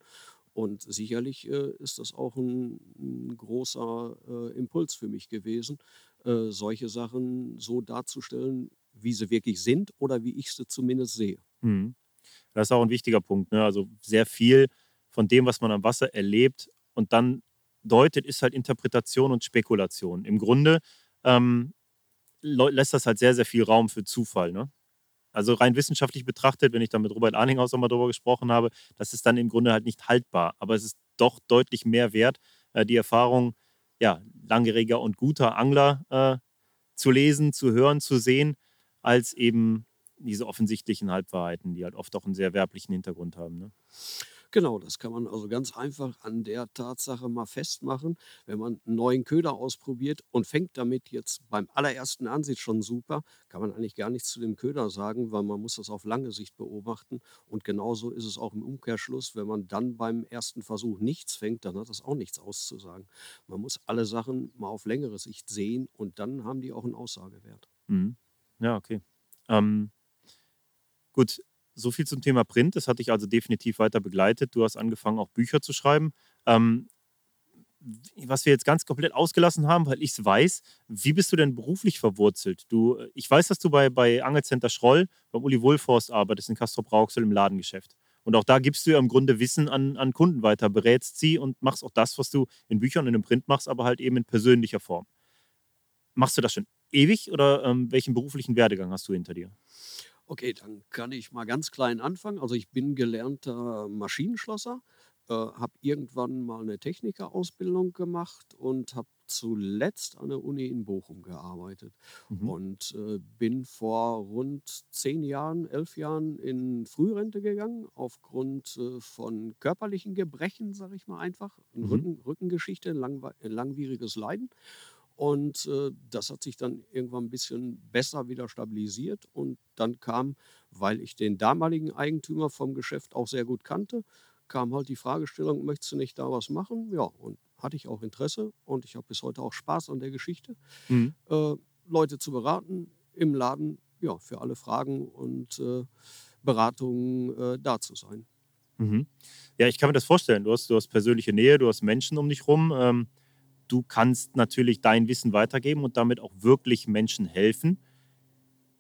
Und sicherlich äh, ist das auch ein, ein großer äh, Impuls für mich gewesen, äh, solche Sachen so darzustellen, wie sie wirklich sind oder wie ich sie zumindest sehe. Mhm. Das ist auch ein wichtiger Punkt. Ne? Also sehr viel von dem, was man am Wasser erlebt und dann deutet, ist halt Interpretation und Spekulation. Im Grunde ähm, lässt das halt sehr, sehr viel Raum für Zufall. Ne? Also rein wissenschaftlich betrachtet, wenn ich da mit Robert Arninghaus auch mal drüber gesprochen habe, das ist dann im Grunde halt nicht haltbar. Aber es ist doch deutlich mehr wert, äh, die Erfahrung ja, langjähriger und guter Angler äh, zu lesen, zu hören, zu sehen, als eben diese offensichtlichen Halbwahrheiten, die halt oft auch einen sehr werblichen Hintergrund haben. Ne? Genau, das kann man also ganz einfach an der Tatsache mal festmachen, wenn man einen neuen Köder ausprobiert und fängt damit jetzt beim allerersten Ansicht schon super, kann man eigentlich gar nichts zu dem Köder sagen, weil man muss das auf lange Sicht beobachten. Und genauso ist es auch im Umkehrschluss, wenn man dann beim ersten Versuch nichts fängt, dann hat das auch nichts auszusagen. Man muss alle Sachen mal auf längere Sicht sehen und dann haben die auch einen Aussagewert. Mhm. Ja, okay. Ähm, gut, so viel zum Thema Print. Das hat dich also definitiv weiter begleitet. Du hast angefangen, auch Bücher zu schreiben. Ähm, was wir jetzt ganz komplett ausgelassen haben, weil ich es weiß, wie bist du denn beruflich verwurzelt? Du, ich weiß, dass du bei, bei Angelcenter Schroll, beim Uli Wohlforst arbeitest in Castro Brauxel im Ladengeschäft. Und auch da gibst du ja im Grunde Wissen an, an Kunden weiter, berätst sie und machst auch das, was du in Büchern und im Print machst, aber halt eben in persönlicher Form. Machst du das schon ewig oder ähm, welchen beruflichen Werdegang hast du hinter dir? Okay, dann kann ich mal ganz klein anfangen. Also ich bin gelernter Maschinenschlosser, äh, habe irgendwann mal eine Technikerausbildung gemacht und habe zuletzt an der Uni in Bochum gearbeitet mhm. und äh, bin vor rund zehn Jahren, elf Jahren in Frührente gegangen aufgrund äh, von körperlichen Gebrechen, sage ich mal einfach, mhm. Rücken, Rückengeschichte, lang, langwieriges Leiden und äh, das hat sich dann irgendwann ein bisschen besser wieder stabilisiert. Und dann kam, weil ich den damaligen Eigentümer vom Geschäft auch sehr gut kannte, kam halt die Fragestellung, möchtest du nicht da was machen? Ja, und hatte ich auch Interesse und ich habe bis heute auch Spaß an der Geschichte, mhm. äh, Leute zu beraten im Laden, ja, für alle Fragen und äh, Beratungen äh, da zu sein. Mhm. Ja, ich kann mir das vorstellen. Du hast, du hast persönliche Nähe, du hast Menschen um dich rum. Ähm du kannst natürlich dein Wissen weitergeben und damit auch wirklich Menschen helfen.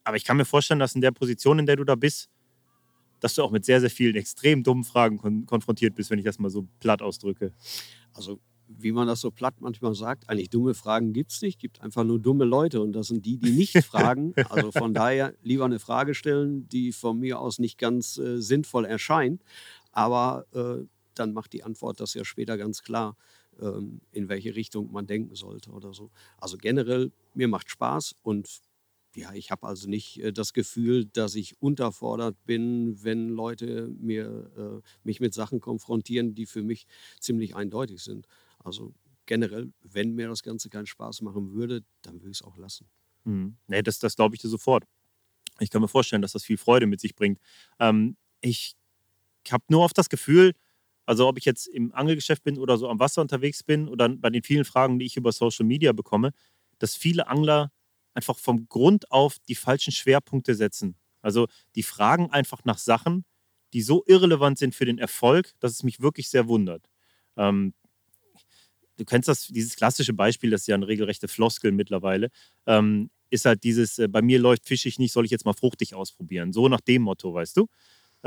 Aber ich kann mir vorstellen, dass in der Position, in der du da bist, dass du auch mit sehr, sehr vielen extrem dummen Fragen kon konfrontiert bist, wenn ich das mal so platt ausdrücke. Also, wie man das so platt manchmal sagt, eigentlich dumme Fragen gibt es nicht, gibt einfach nur dumme Leute und das sind die, die nicht fragen. Also von daher lieber eine Frage stellen, die von mir aus nicht ganz äh, sinnvoll erscheint, aber äh, dann macht die Antwort das ja später ganz klar. Ähm, in welche Richtung man denken sollte oder so. Also generell, mir macht Spaß und ja, ich habe also nicht äh, das Gefühl, dass ich unterfordert bin, wenn Leute mir, äh, mich mit Sachen konfrontieren, die für mich ziemlich eindeutig sind. Also generell, wenn mir das Ganze keinen Spaß machen würde, dann würde ich es auch lassen. Mhm. Nee, das, das glaube ich dir sofort. Ich kann mir vorstellen, dass das viel Freude mit sich bringt. Ähm, ich habe nur oft das Gefühl, also ob ich jetzt im Angelgeschäft bin oder so am Wasser unterwegs bin oder bei den vielen Fragen, die ich über Social Media bekomme, dass viele Angler einfach vom Grund auf die falschen Schwerpunkte setzen. Also die fragen einfach nach Sachen, die so irrelevant sind für den Erfolg, dass es mich wirklich sehr wundert. Ähm, du kennst das, dieses klassische Beispiel, das ist ja eine regelrechte Floskel mittlerweile, ähm, ist halt dieses, äh, bei mir läuft fischig nicht, soll ich jetzt mal fruchtig ausprobieren. So nach dem Motto, weißt du?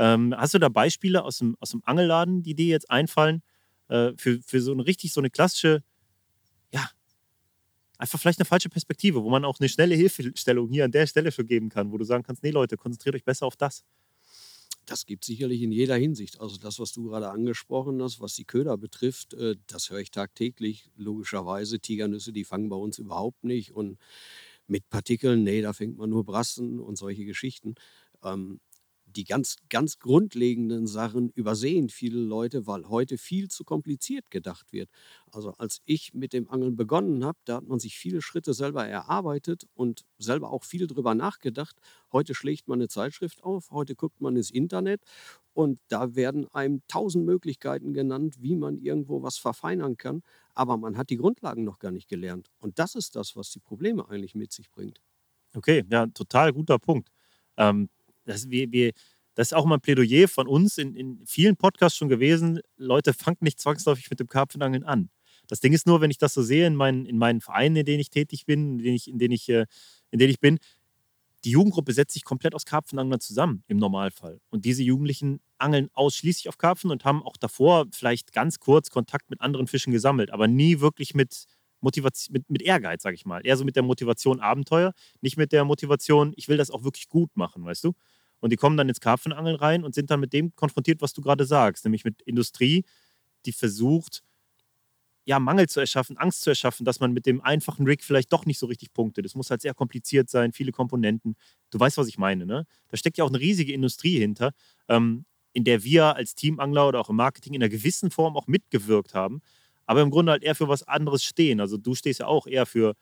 Ähm, hast du da Beispiele aus dem, aus dem Angelladen, die dir jetzt einfallen, äh, für, für so eine richtig, so eine klassische, ja, einfach vielleicht eine falsche Perspektive, wo man auch eine schnelle Hilfestellung hier an der Stelle für geben kann, wo du sagen kannst, nee Leute, konzentriert euch besser auf das. Das gibt sicherlich in jeder Hinsicht. Also das, was du gerade angesprochen hast, was die Köder betrifft, äh, das höre ich tagtäglich. Logischerweise, Tigernüsse, die fangen bei uns überhaupt nicht. Und mit Partikeln, nee, da fängt man nur Brassen und solche Geschichten. Ähm, die ganz, ganz grundlegenden Sachen übersehen viele Leute, weil heute viel zu kompliziert gedacht wird. Also als ich mit dem Angeln begonnen habe, da hat man sich viele Schritte selber erarbeitet und selber auch viel drüber nachgedacht. Heute schlägt man eine Zeitschrift auf, heute guckt man ins Internet und da werden einem tausend Möglichkeiten genannt, wie man irgendwo was verfeinern kann, aber man hat die Grundlagen noch gar nicht gelernt. Und das ist das, was die Probleme eigentlich mit sich bringt. Okay, ja, total guter Punkt. Ähm, das, wir, wir, das ist auch mal ein Plädoyer von uns in, in vielen Podcasts schon gewesen. Leute, fangt nicht zwangsläufig mit dem Karpfenangeln an. Das Ding ist nur, wenn ich das so sehe in meinen, in meinen Vereinen, in denen ich tätig bin, in denen ich, in denen ich, äh, in denen ich bin, die Jugendgruppe setzt sich komplett aus Karpfenanglern zusammen im Normalfall. Und diese Jugendlichen angeln ausschließlich auf Karpfen und haben auch davor vielleicht ganz kurz Kontakt mit anderen Fischen gesammelt, aber nie wirklich mit, Motivation, mit, mit Ehrgeiz, sag ich mal. Eher so mit der Motivation Abenteuer, nicht mit der Motivation, ich will das auch wirklich gut machen, weißt du? Und die kommen dann ins Karpfenangeln rein und sind dann mit dem konfrontiert, was du gerade sagst, nämlich mit Industrie, die versucht, ja, Mangel zu erschaffen, Angst zu erschaffen, dass man mit dem einfachen Rig vielleicht doch nicht so richtig punktet. Es muss halt sehr kompliziert sein, viele Komponenten. Du weißt, was ich meine, ne? Da steckt ja auch eine riesige Industrie hinter, ähm, in der wir als Teamangler oder auch im Marketing in einer gewissen Form auch mitgewirkt haben, aber im Grunde halt eher für was anderes stehen. Also du stehst ja auch eher für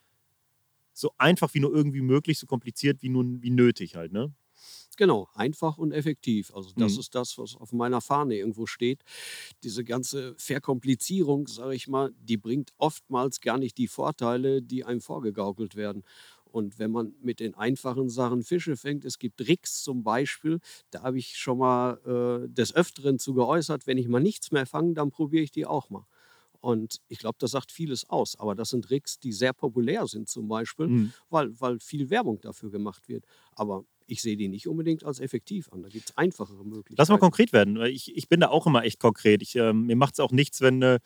so einfach wie nur irgendwie möglich, so kompliziert wie nun wie nötig halt, ne? Genau, einfach und effektiv. Also das Mhm. ist das, was auf meiner Fahne irgendwo steht. Diese ganze Verkomplizierung, sage ich mal, die bringt oftmals gar nicht die Vorteile, die einem vorgegaukelt werden. Und wenn man mit den einfachen Sachen Fische fängt, es gibt Rigs zum Beispiel, da habe ich schon mal äh, des Öfteren zu geäußert, wenn ich mal nichts mehr fange, dann probiere ich die auch mal. Und ich glaube, das sagt vieles aus. Aber das sind Rigs, die sehr populär sind zum Beispiel, Mhm. weil, weil viel Werbung dafür gemacht wird. Aber ich sehe die nicht unbedingt als effektiv an. Da gibt es einfachere Möglichkeiten. Lass mal konkret werden. Ich, ich bin da auch immer echt konkret. Ich, ähm, mir macht es auch nichts, wenn, äh,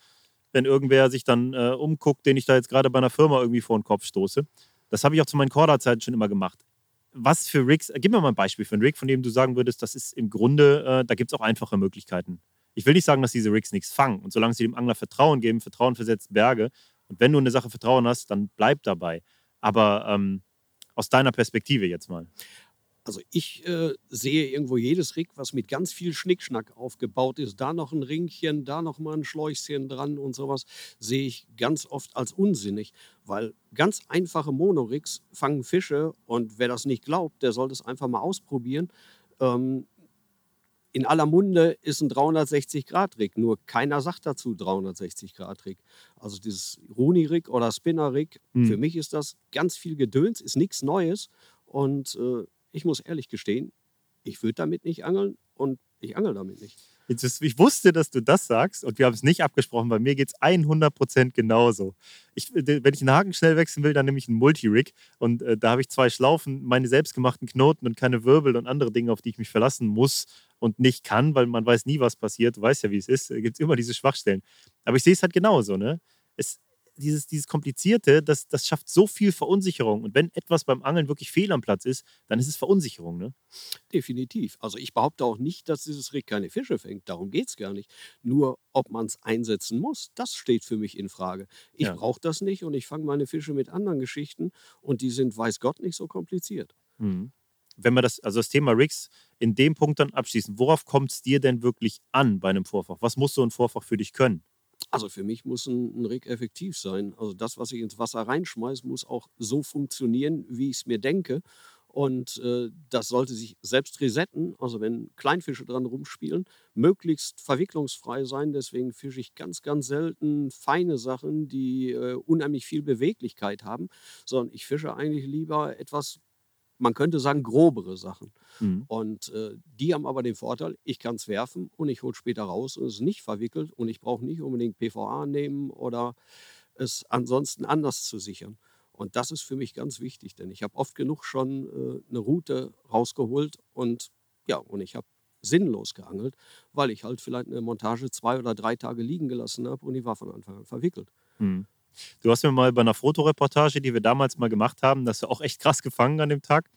wenn irgendwer sich dann äh, umguckt, den ich da jetzt gerade bei einer Firma irgendwie vor den Kopf stoße. Das habe ich auch zu meinen Corda-Zeiten schon immer gemacht. Was für Rigs, äh, gib mir mal ein Beispiel für einen Rig, von dem du sagen würdest, das ist im Grunde, äh, da gibt es auch einfache Möglichkeiten. Ich will nicht sagen, dass diese Rigs nichts fangen. Und solange sie dem Angler Vertrauen geben, Vertrauen versetzt Berge. Und wenn du eine Sache Vertrauen hast, dann bleib dabei. Aber ähm, aus deiner Perspektive jetzt mal. Also ich äh, sehe irgendwo jedes Rig, was mit ganz viel Schnickschnack aufgebaut ist, da noch ein Ringchen, da noch mal ein Schläuchchen dran und sowas, sehe ich ganz oft als unsinnig, weil ganz einfache Monorigs fangen Fische und wer das nicht glaubt, der sollte es einfach mal ausprobieren. Ähm, in aller Munde ist ein 360-Grad-Rig, nur keiner sagt dazu 360-Grad-Rig. Also dieses Runi-Rig oder Spinner-Rig, Hm. für mich ist das ganz viel Gedöns, ist nichts Neues und äh, ich muss ehrlich gestehen, ich würde damit nicht angeln und ich angel damit nicht. Ist, ich wusste, dass du das sagst und wir haben es nicht abgesprochen. Bei mir geht es 100% genauso. Ich, äh, wenn ich einen Haken schnell wechseln will, dann nehme ich einen Multi-Rig und äh, da habe ich zwei Schlaufen, meine selbstgemachten Knoten und keine Wirbel und andere Dinge, auf die ich mich verlassen muss und nicht kann, weil man weiß nie, was passiert. Du weißt ja, wie es ist. Da gibt es immer diese Schwachstellen. Aber ich sehe es halt genauso. Ne? Es, dieses, dieses Komplizierte, das, das schafft so viel Verunsicherung. Und wenn etwas beim Angeln wirklich fehl am Platz ist, dann ist es Verunsicherung. Ne? Definitiv. Also ich behaupte auch nicht, dass dieses Rig keine Fische fängt. Darum geht es gar nicht. Nur ob man es einsetzen muss, das steht für mich in Frage. Ich Ja. brauche das nicht und ich fange meine Fische mit anderen Geschichten und die sind, weiß Gott, nicht so kompliziert. Mhm. Wenn wir das, also das Thema Rigs in dem Punkt dann abschließen, worauf kommt es dir denn wirklich an bei einem Vorfach? Was muss so ein Vorfach für dich können? Also für mich muss ein, ein Rig effektiv sein. Also das, was ich ins Wasser reinschmeiße, muss auch so funktionieren, wie ich es mir denke. Und äh, das sollte sich selbst resetten, also wenn Kleinfische dran rumspielen, möglichst verwicklungsfrei sein. Deswegen fische ich ganz, ganz selten feine Sachen, die äh, unheimlich viel Beweglichkeit haben, sondern ich fische eigentlich lieber etwas, man könnte sagen, grobere Sachen. Mhm. Und äh, die haben aber den Vorteil, ich kann es werfen und ich hole später raus und es ist nicht verwickelt und ich brauche nicht unbedingt PVA nehmen oder es ansonsten anders zu sichern. Und das ist für mich ganz wichtig, denn ich habe oft genug schon äh, eine Route rausgeholt und ja, und ich habe sinnlos geangelt, weil ich halt vielleicht eine Montage zwei oder drei Tage liegen gelassen habe und die war von Anfang an verwickelt. Mhm. Du hast mir mal bei einer Fotoreportage, die wir damals mal gemacht haben, das du auch echt krass gefangen an dem Tag.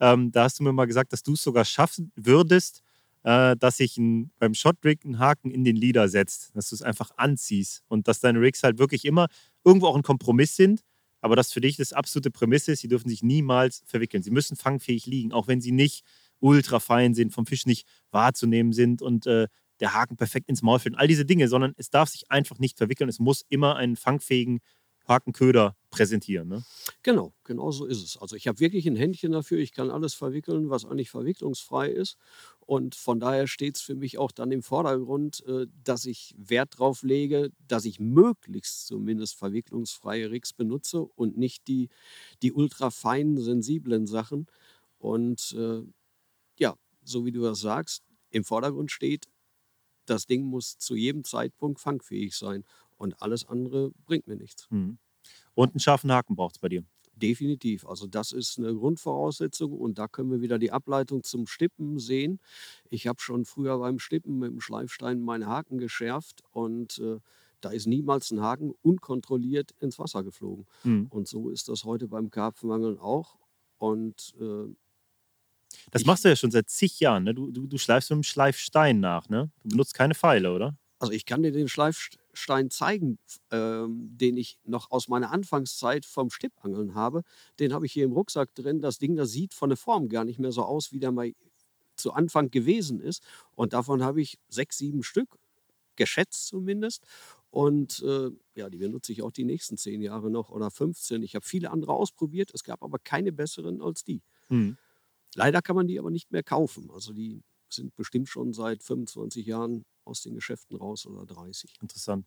Ähm, da hast du mir mal gesagt, dass du es sogar schaffen würdest, äh, dass sich beim Shot-Rig ein Haken in den Leader setzt, dass du es einfach anziehst und dass deine Rigs halt wirklich immer irgendwo auch ein Kompromiss sind, aber das für dich das absolute Prämisse ist, sie dürfen sich niemals verwickeln. Sie müssen fangfähig liegen, auch wenn sie nicht ultra fein sind, vom Fisch nicht wahrzunehmen sind und äh, der Haken perfekt ins Maul fällt. All diese Dinge, sondern es darf sich einfach nicht verwickeln. Es muss immer einen fangfähigen Hakenköder präsentieren. Ne? Genau, genau so ist es. Also ich habe wirklich ein Händchen dafür. Ich kann alles verwickeln, was eigentlich verwicklungsfrei ist. Und von daher steht es für mich auch dann im Vordergrund, äh, dass ich Wert darauf lege, dass ich möglichst zumindest verwicklungsfreie Rigs benutze und nicht die, die ultra feinen, sensiblen Sachen. Und äh, ja, so wie du das sagst, im Vordergrund steht, das Ding muss zu jedem Zeitpunkt fangfähig sein. Und alles andere bringt mir nichts. Mhm. Und einen scharfen Haken braucht es bei dir. Definitiv. Also das ist eine Grundvoraussetzung und da können wir wieder die Ableitung zum Stippen sehen. Ich habe schon früher beim Stippen mit dem Schleifstein meine Haken geschärft und äh, da ist niemals ein Haken unkontrolliert ins Wasser geflogen. Mhm. Und so ist das heute beim Karpfenangeln auch. Und äh, das machst du ja schon seit zig Jahren. Ne? Du, du, du schleifst mit dem Schleifstein nach. Ne? Du benutzt keine Pfeile, oder? Also ich kann dir den Schleifstein zeigen, ähm, den ich noch aus meiner Anfangszeit vom Stippangeln habe. Den habe ich hier im Rucksack drin. Das Ding, das sieht von der Form gar nicht mehr so aus, wie der mal zu Anfang gewesen ist. Und davon habe ich sechs, sieben Stück, geschätzt zumindest. Und äh, ja, die benutze ich auch die nächsten zehn Jahre noch oder 15. Ich habe viele andere ausprobiert. Es gab aber keine besseren als die. Hm. Leider kann man die aber nicht mehr kaufen. Also die sind bestimmt schon seit 25 Jahren aus den Geschäften raus oder 30. Interessant.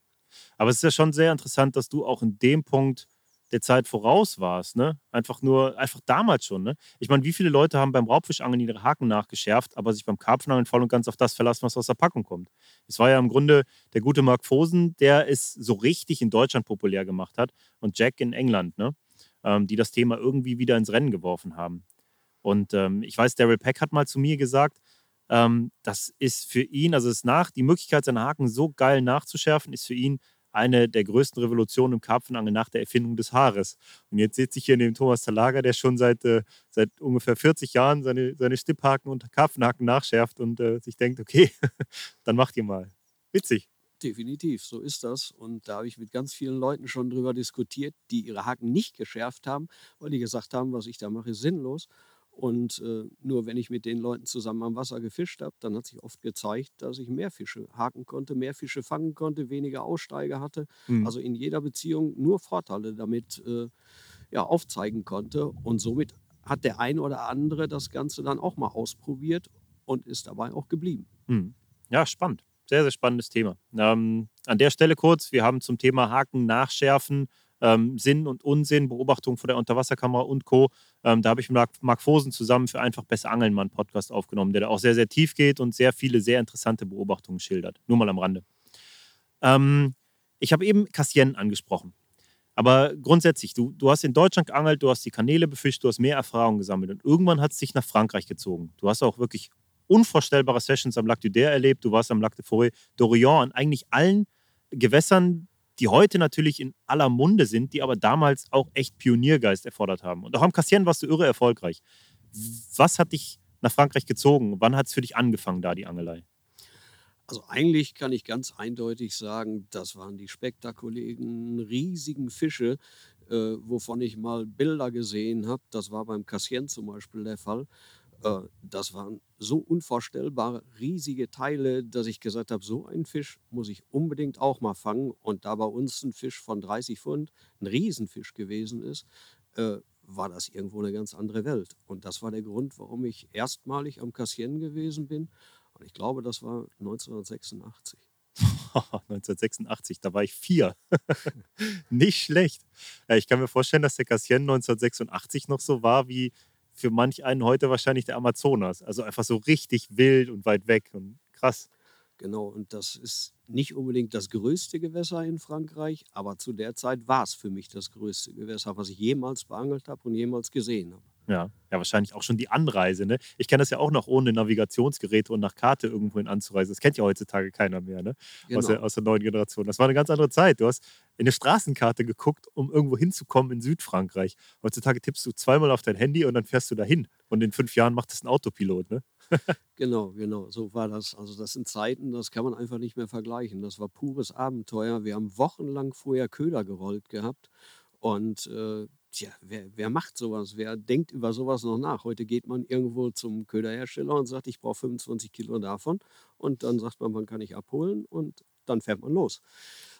Aber es ist ja schon sehr interessant, dass du auch in dem Punkt der Zeit voraus warst, ne? Einfach nur, einfach damals schon, ne? Ich meine, wie viele Leute haben beim Raubfischangeln ihre Haken nachgeschärft, aber sich beim Karpfenangeln voll und ganz auf das verlassen, was aus der Packung kommt. Es war ja im Grunde der gute Mark Fosen, der es so richtig in Deutschland populär gemacht hat und Jack in England, ne? Ähm, die das Thema irgendwie wieder ins Rennen geworfen haben. Und ähm, ich weiß, Daryl Peck hat mal zu mir gesagt, ähm, das ist für ihn, also ist nach, die Möglichkeit, seine Haken so geil nachzuschärfen, ist für ihn eine der größten Revolutionen im Karpfenangeln nach der Erfindung des Haares. Und jetzt sitze ich hier neben Thomas Talager, der schon seit, äh, seit ungefähr 40 Jahren seine, seine Stipphaken und Karpfenhaken nachschärft und äh, sich denkt, okay, dann macht ihr mal. Witzig. Definitiv, so ist das. Und da habe ich mit ganz vielen Leuten schon drüber diskutiert, die ihre Haken nicht geschärft haben, weil die gesagt haben, was ich da mache, ist sinnlos. Und äh, nur wenn ich mit den Leuten zusammen am Wasser gefischt habe, dann hat sich oft gezeigt, dass ich mehr Fische haken konnte, mehr Fische fangen konnte, weniger Aussteiger hatte. Mhm. Also in jeder Beziehung nur Vorteile damit äh, ja, aufzeigen konnte. Und somit hat der eine oder andere das Ganze dann auch mal ausprobiert und ist dabei auch geblieben. Mhm. Ja, spannend. Sehr, sehr spannendes Thema. Ähm, an der Stelle kurz, wir haben zum Thema Haken nachschärfen ähm, Sinn und Unsinn, Beobachtung vor der Unterwasserkamera und Co. Ähm, da habe ich mit Marc Fosen zusammen für einfach besser Angeln mal einen Podcast aufgenommen, der da auch sehr, sehr tief geht und sehr viele sehr interessante Beobachtungen schildert. Nur mal am Rande. Ähm, ich habe eben Cassien angesprochen. Aber grundsätzlich, du, du hast in Deutschland geangelt, du hast die Kanäle befischt, du hast mehr Erfahrung gesammelt und irgendwann hat es dich nach Frankreich gezogen. Du hast auch wirklich unvorstellbare Sessions am Lac du Der erlebt, du warst am Lac de Forêt d'Orient, an eigentlich allen Gewässern, die heute natürlich in aller Munde sind, die aber damals auch echt Pioniergeist erfordert haben. Und auch am Kassieren warst du irre erfolgreich. Was hat dich nach Frankreich gezogen? Wann hat es für dich angefangen, da die Angelei? Also eigentlich kann ich ganz eindeutig sagen, das waren die spektakulären, riesigen Fische, äh, wovon ich mal Bilder gesehen habe. Das war beim Cassien zum Beispiel der Fall. Äh, das waren so unvorstellbare riesige Teile, dass ich gesagt habe, so einen Fisch muss ich unbedingt auch mal fangen. Und da bei uns ein Fisch von 30 Pfund ein Riesenfisch gewesen ist, äh, war das irgendwo eine ganz andere Welt. Und das war der Grund, warum ich erstmalig am Cassien gewesen bin. Und ich glaube, das war 1986. 1986, da war ich vier. Nicht schlecht. Ich kann mir vorstellen, dass der Cassien 1986 noch so war wie für manch einen heute wahrscheinlich der Amazonas. Also einfach so richtig wild und weit weg und krass. Genau, und das ist nicht unbedingt das größte Gewässer in Frankreich, aber zu der Zeit war es für mich das größte Gewässer, was ich jemals beangelt habe und jemals gesehen habe. Ja, ja, wahrscheinlich auch schon die Anreise. Ne? Ich kenne das ja auch noch ohne Navigationsgeräte und nach Karte irgendwohin anzureisen. Das kennt ja heutzutage keiner mehr, ne? Genau. Aus, der, aus der neuen Generation. Das war eine ganz andere Zeit. Du hast in eine Straßenkarte geguckt, um irgendwo hinzukommen in Südfrankreich. Heutzutage tippst du zweimal auf dein Handy und dann fährst du dahin. Und in fünf Jahren macht das ein Autopilot, ne? Genau, genau, so war das. Also das sind Zeiten, das kann man einfach nicht mehr vergleichen. Das war pures Abenteuer. Wir haben wochenlang vorher Köder gerollt gehabt. Und äh, tja, wer, wer macht sowas? Wer denkt über sowas noch nach? Heute geht man irgendwo zum Köderhersteller und sagt, ich brauche 25 Kilo davon. Und dann sagt man, man kann ich abholen und dann fährt man los.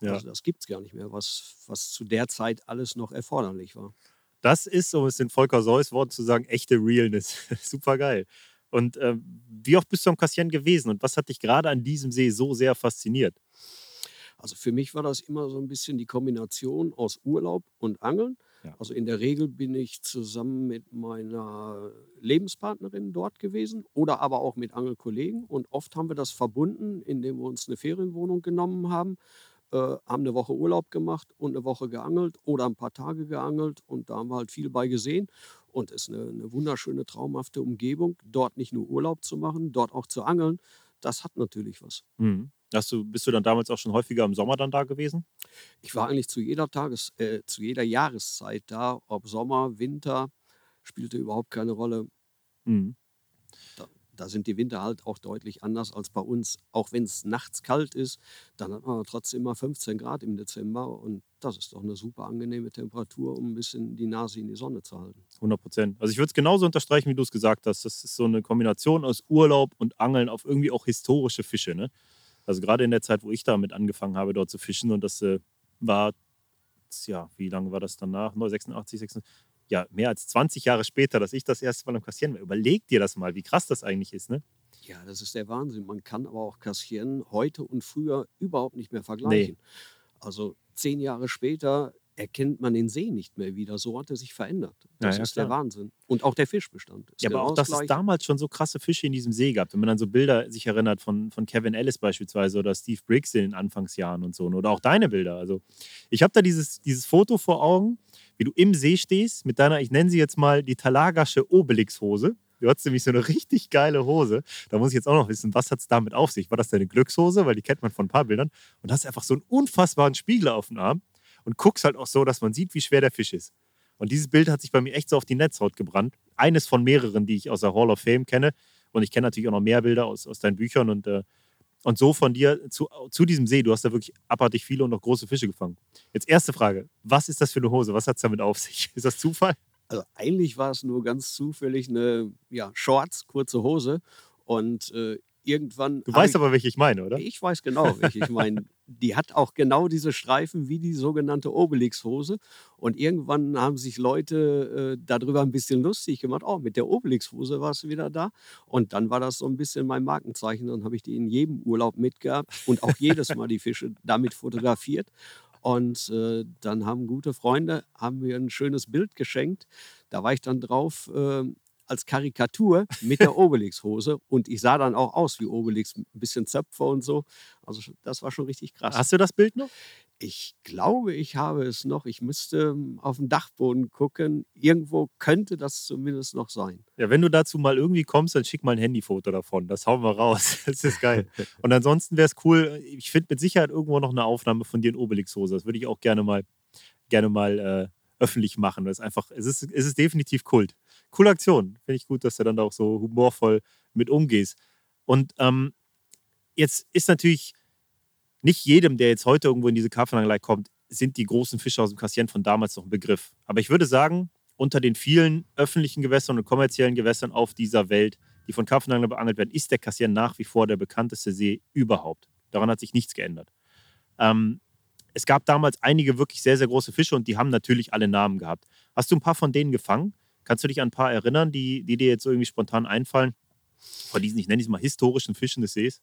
Ja. Also das gibt es gar nicht mehr, was, was zu der Zeit alles noch erforderlich war. Das ist, um es in Volker Seuss Worten zu sagen, echte Realness. Super geil. Und ähm, wie oft bist du am Kassieren gewesen und was hat dich gerade an diesem See so sehr fasziniert? Also für mich war das immer so ein bisschen die Kombination aus Urlaub und Angeln. Ja. Also in der Regel bin ich zusammen mit meiner Lebenspartnerin dort gewesen oder aber auch mit Angelkollegen. Und oft haben wir das verbunden, indem wir uns eine Ferienwohnung genommen haben, äh, haben eine Woche Urlaub gemacht und eine Woche geangelt oder ein paar Tage geangelt. Und da haben wir halt viel bei gesehen. Und es ist eine, eine wunderschöne, traumhafte Umgebung, dort nicht nur Urlaub zu machen, dort auch zu angeln. Das hat natürlich was. Mhm. Hast du, bist du dann damals auch schon häufiger im Sommer dann da gewesen? Ich war eigentlich zu jeder Tages äh, zu jeder Jahreszeit da, ob Sommer, Winter, spielte überhaupt keine Rolle. Mhm. Da, da sind die Winter halt auch deutlich anders als bei uns. Auch wenn es nachts kalt ist, dann hat man trotzdem immer 15 Grad im Dezember und das ist doch eine super angenehme Temperatur, um ein bisschen die Nase in die Sonne zu halten. 100 Prozent. Also ich würde es genauso unterstreichen, wie du es gesagt hast. Das ist so eine Kombination aus Urlaub und Angeln auf irgendwie auch historische Fische. Ne? Also gerade in der Zeit, wo ich damit angefangen habe, dort zu fischen und das äh, war, ja, wie lange war das danach? 86, 86, ja, mehr als 20 Jahre später, dass ich das erste Mal am Kassieren war. Überleg dir das mal, wie krass das eigentlich ist, ne? Ja, das ist der Wahnsinn. Man kann aber auch Kassieren heute und früher überhaupt nicht mehr vergleichen. Also zehn Jahre später erkennt man den See nicht mehr wieder. So hat er sich verändert. Das Ja, ja, ist der klar. Wahnsinn. Und auch der Fischbestand. Ist Ja, aber auch, dass es damals schon so krasse Fische in diesem See gab. Wenn man dann so Bilder sich erinnert von, von Kevin Ellis beispielsweise oder Steve Briggs in den Anfangsjahren und so. Oder auch deine Bilder. Also ich habe da dieses, dieses Foto vor Augen, wie du im See stehst mit deiner, ich nenne sie jetzt mal die Talagasche Obelix-Hose. Du hattest nämlich so eine richtig geile Hose. Da muss ich jetzt auch noch wissen, was hat es damit auf sich? War das deine Glückshose? Weil die kennt man von ein paar Bildern. Und hast einfach so einen unfassbaren Spiegel auf dem Arm und guckst halt auch so, dass man sieht, wie schwer der Fisch ist. Und dieses Bild hat sich bei mir echt so auf die Netzhaut gebrannt. Eines von mehreren, die ich aus der Hall of Fame kenne. Und ich kenne natürlich auch noch mehr Bilder aus, aus deinen Büchern. Und, äh, und so von dir zu, zu diesem See. Du hast da wirklich abartig viele und noch große Fische gefangen. Jetzt erste Frage. Was ist das für eine Hose? Was hat es damit auf sich? Ist das Zufall? Also eigentlich war es nur ganz zufällig eine ja, Shorts, kurze Hose. Und äh, irgendwann. Du weißt ich, aber, welche ich meine, oder? Ich weiß genau, welche ich meine. Die hat auch genau diese Streifen wie die sogenannte Obelix-Hose. Und irgendwann haben sich Leute äh, darüber ein bisschen lustig gemacht. Oh, mit der Obelix-Hose warst du wieder da. Und dann war das so ein bisschen mein Markenzeichen. Dann habe ich die in jedem Urlaub mitgehabt und auch jedes Mal die Fische damit fotografiert. Und äh, dann haben gute Freunde haben mir ein schönes Bild geschenkt. Da war ich dann drauf äh, als Karikatur mit der Obelix-Hose. Und ich sah dann auch aus wie Obelix, ein bisschen Zöpfe und so. Also das war schon richtig krass. Hast du das Bild noch? Ich glaube, ich habe es noch. Ich müsste auf den Dachboden gucken. Irgendwo könnte das zumindest noch sein. Ja, wenn du dazu mal irgendwie kommst, dann schick mal ein Handyfoto davon. Das hauen wir raus. Das ist geil. Und ansonsten wäre es cool, ich finde mit Sicherheit irgendwo noch eine Aufnahme von dir in Obelix-Hose. Das würde ich auch gerne mal, gerne mal äh, öffentlich machen. Das ist einfach, es ist, es ist definitiv Kult. Coole Aktion. Finde ich gut, dass du dann da auch so humorvoll mit umgehst. Und ähm, jetzt ist natürlich nicht jedem, der jetzt heute irgendwo in diese Karpfenangelei kommt, sind die großen Fische aus dem Kassieren von damals noch ein Begriff. Aber ich würde sagen, unter den vielen öffentlichen Gewässern und kommerziellen Gewässern auf dieser Welt, die von Karpfenanglern beangelt werden, ist der Kassieren nach wie vor der bekannteste See überhaupt. Daran hat sich nichts geändert. Ähm, es gab damals einige wirklich sehr, sehr große Fische und die haben natürlich alle Namen gehabt. Hast du ein paar von denen gefangen? Kannst du dich an ein paar erinnern, die, die dir jetzt so irgendwie spontan einfallen? Von diesen, ich nenne es mal historischen Fischen des Sees?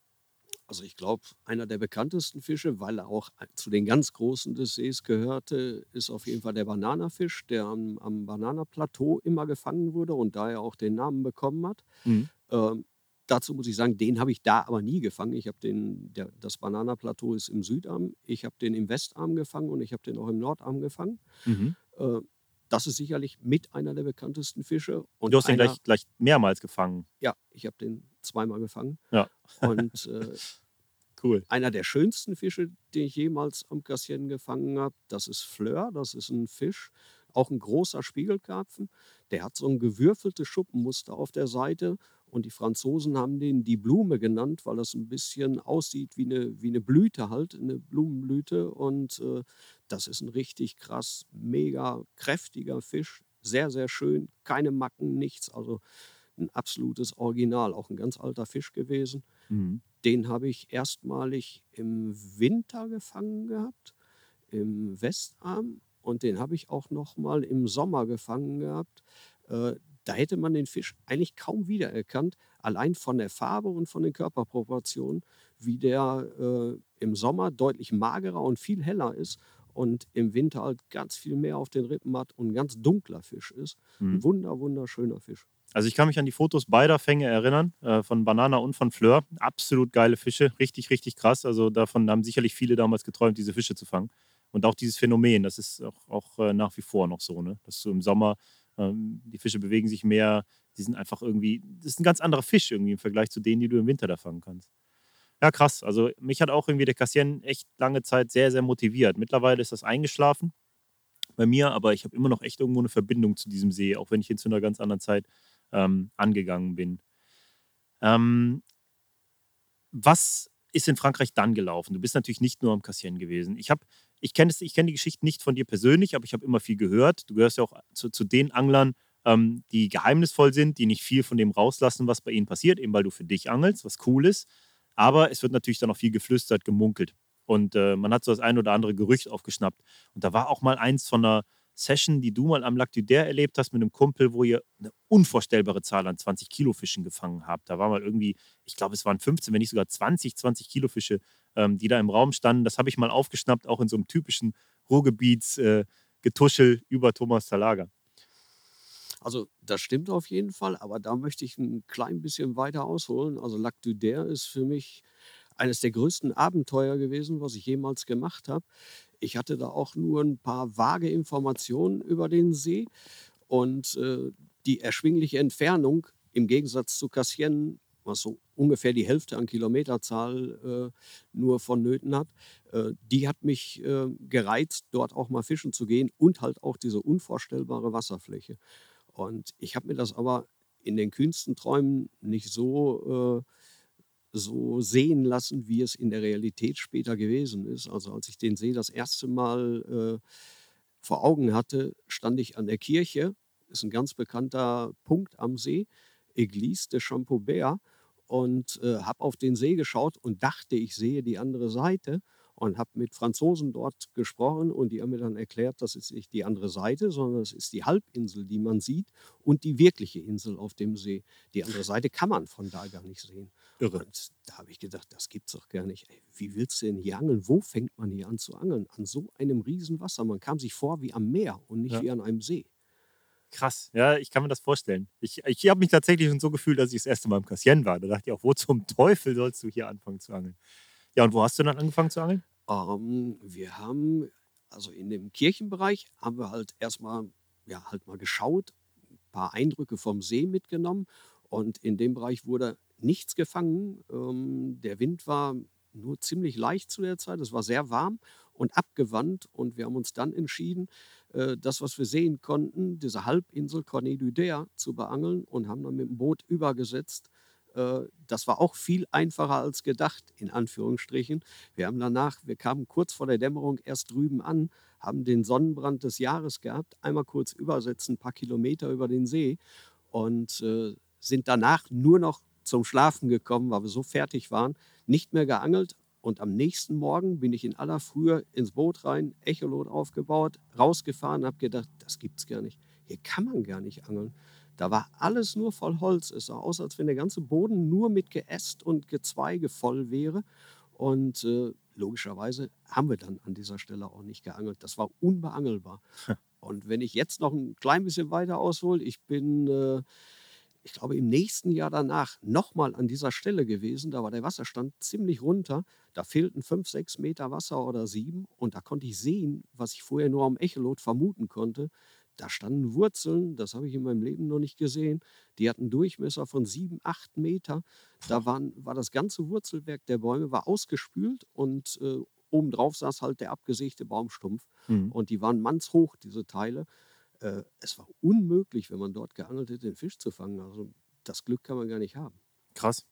Also ich glaube, einer der bekanntesten Fische, weil er auch zu den ganz großen des Sees gehörte, ist auf jeden Fall der Bananafisch, der am, am Bananaplateau immer gefangen wurde und daher auch den Namen bekommen hat. Mhm. Ähm, dazu muss ich sagen, den habe ich da aber nie gefangen. Ich habe den, der, das Bananaplateau ist im Südarm, ich habe den im Westarm gefangen und ich habe den auch im Nordarm gefangen. Mhm. Äh, das ist sicherlich mit einer der bekanntesten Fische. Und Du hast den gleich, gleich mehrmals gefangen. ja, ich habe den zweimal gefangen. Ja, Und äh, cool. einer der schönsten Fische, den ich jemals am Kassien gefangen habe, das ist Fleur. Das ist ein Fisch, auch ein großer Spiegelkarpfen. Der hat so ein gewürfeltes Schuppenmuster auf der Seite. Und die Franzosen haben den die Blume genannt, weil das ein bisschen aussieht wie eine, wie eine Blüte halt, eine Blumenblüte. Und äh, das ist ein richtig krass, mega kräftiger Fisch. Sehr, sehr schön. Keine Macken, nichts. Also ein absolutes Original. Auch ein ganz alter Fisch gewesen. Mhm. Den habe ich erstmalig im Winter gefangen gehabt, im Westarm. Und den habe ich auch noch mal im Sommer gefangen gehabt. Äh, da hätte man den Fisch eigentlich kaum wiedererkannt, allein von der Farbe und von den Körperproportionen, wie der äh, im Sommer deutlich magerer und viel heller ist und im Winter halt ganz viel mehr auf den Rippen hat und ein ganz dunkler Fisch ist. Ein Mhm. wunder, wunderschöner Fisch. Also ich kann mich an die Fotos beider Fänge erinnern, äh, von Banana und von Fleur. Absolut geile Fische, richtig, richtig krass. Also davon haben sicherlich viele damals geträumt, diese Fische zu fangen. Und auch dieses Phänomen, das ist auch, auch äh, nach wie vor noch so, ne? dass du im Sommer, ähm, die Fische bewegen sich mehr, die sind einfach irgendwie, das ist ein ganz anderer Fisch irgendwie im Vergleich zu denen, die du im Winter da fangen kannst. Ja, krass. Also mich hat auch irgendwie der Cassien echt lange Zeit sehr, sehr motiviert. Mittlerweile ist das eingeschlafen bei mir, aber ich habe immer noch echt irgendwo eine Verbindung zu diesem See, auch wenn ich ihn zu einer ganz anderen Zeit ähm, angegangen bin. Ähm, was ist in Frankreich dann gelaufen? Du bist natürlich nicht nur am Cassien gewesen. Ich, hab- ich kenne kenn die Geschichte nicht von dir persönlich, aber ich habe immer viel gehört. Du gehörst ja auch zu, zu den Anglern, ähm, die geheimnisvoll sind, die nicht viel von dem rauslassen, was bei ihnen passiert, eben weil du für dich angelst, was cool ist. Aber es wird natürlich dann auch viel geflüstert, gemunkelt. Und äh, man hat so das ein oder andere Gerücht aufgeschnappt. Und da war auch mal eins von einer Session, die du mal am Lac du Der erlebt hast mit einem Kumpel, wo ihr eine unvorstellbare Zahl an 20 Kilo Fischen gefangen habt. Da war mal irgendwie, ich glaube, es waren 15, wenn nicht sogar 20, 20 Kilo Fische, ähm, die da im Raum standen. Das habe ich mal aufgeschnappt, auch in so einem typischen Ruhrgebietsgetuschel äh, über Thomas Talaga. Also das stimmt auf jeden Fall, aber da möchte ich ein klein bisschen weiter ausholen. Also Lac du Der ist für mich eines der größten Abenteuer gewesen, was ich jemals gemacht habe. Ich hatte da auch nur ein paar vage Informationen über den See und äh, die erschwingliche Entfernung im Gegensatz zu Cassien, was so ungefähr die Hälfte an Kilometerzahl äh, nur vonnöten hat, äh, die hat mich äh, gereizt, dort auch mal fischen zu gehen und halt auch diese unvorstellbare Wasserfläche. Und ich habe mir das aber in den kühnsten Träumen nicht so, äh, so sehen lassen, wie es in der Realität später gewesen ist. Also als ich den See das erste Mal äh, vor Augen hatte, stand ich an der Kirche. Ist ein ganz bekannter Punkt am See, Église de Champaubert. Und äh, habe auf den See geschaut und dachte, ich sehe die andere Seite und habe mit Franzosen dort gesprochen und die haben mir dann erklärt, das ist nicht die andere Seite, sondern es ist die Halbinsel, die man sieht und die wirkliche Insel auf dem See. Die andere Seite kann man von da gar nicht sehen. Irre. Und da habe ich gedacht, das gibt's doch gar nicht. Ey, wie willst du denn hier angeln? Wo fängt man hier an zu angeln? An so einem riesen Wasser. Man kam sich vor wie am Meer und nicht Ja. wie an einem See. Krass, ja, ich kann mir das vorstellen. Ich, ich habe mich tatsächlich schon so gefühlt, als ich das erste Mal im Cassien war. Da dachte ich auch, wo zum Teufel sollst du hier anfangen zu angeln? Ja, und wo hast du dann angefangen zu angeln? Ähm, wir haben, also in dem Kirchenbereich, haben wir halt erstmal, ja, halt mal geschaut, ein paar Eindrücke vom See mitgenommen. Und in dem Bereich wurde nichts gefangen. Ähm, der Wind war nur ziemlich leicht zu der Zeit. Es war sehr warm und abgewandt. Und wir haben uns dann entschieden, äh, das, was wir sehen konnten, diese Halbinsel Der zu beangeln und haben dann mit dem Boot übergesetzt. Äh, das war auch viel einfacher als gedacht, in Anführungsstrichen. Wir haben danach, wir kamen kurz vor der Dämmerung erst drüben an, haben den Sonnenbrand des Jahres gehabt, einmal kurz übersetzen, ein paar Kilometer über den See und äh, sind danach nur noch zum Schlafen gekommen, weil wir so fertig waren, nicht mehr geangelt. Und am nächsten Morgen bin ich in aller Frühe ins Boot rein, Echolot aufgebaut, rausgefahren, habe gedacht, das gibt's gar nicht. Hier kann man gar nicht angeln. Da war alles nur voll Holz. Es sah aus, als wenn der ganze Boden nur mit Geäst und Gezweige voll wäre. Und äh, logischerweise haben wir dann an dieser Stelle auch nicht geangelt. Das war unbeangelbar. Und wenn ich jetzt noch ein klein bisschen weiter aushole, ich bin, äh, ich glaube, im nächsten Jahr danach nochmal an dieser Stelle gewesen. Da war der Wasserstand ziemlich runter. Da fehlten fünf, sechs Meter Wasser oder sieben. Und da konnte ich sehen, was ich vorher nur am Echolot vermuten konnte, da standen Wurzeln, das habe ich in meinem Leben noch nicht gesehen. Die hatten Durchmesser von sieben, acht Meter. Da waren, war das ganze Wurzelwerk der Bäume war ausgespült und äh, obendrauf saß halt der abgesägte Baumstumpf. Mhm. Und die waren mannshoch, diese Teile. Äh, es war unmöglich, wenn man dort geangelt hätte, den Fisch zu fangen. Also das Glück kann man gar nicht haben. Krass.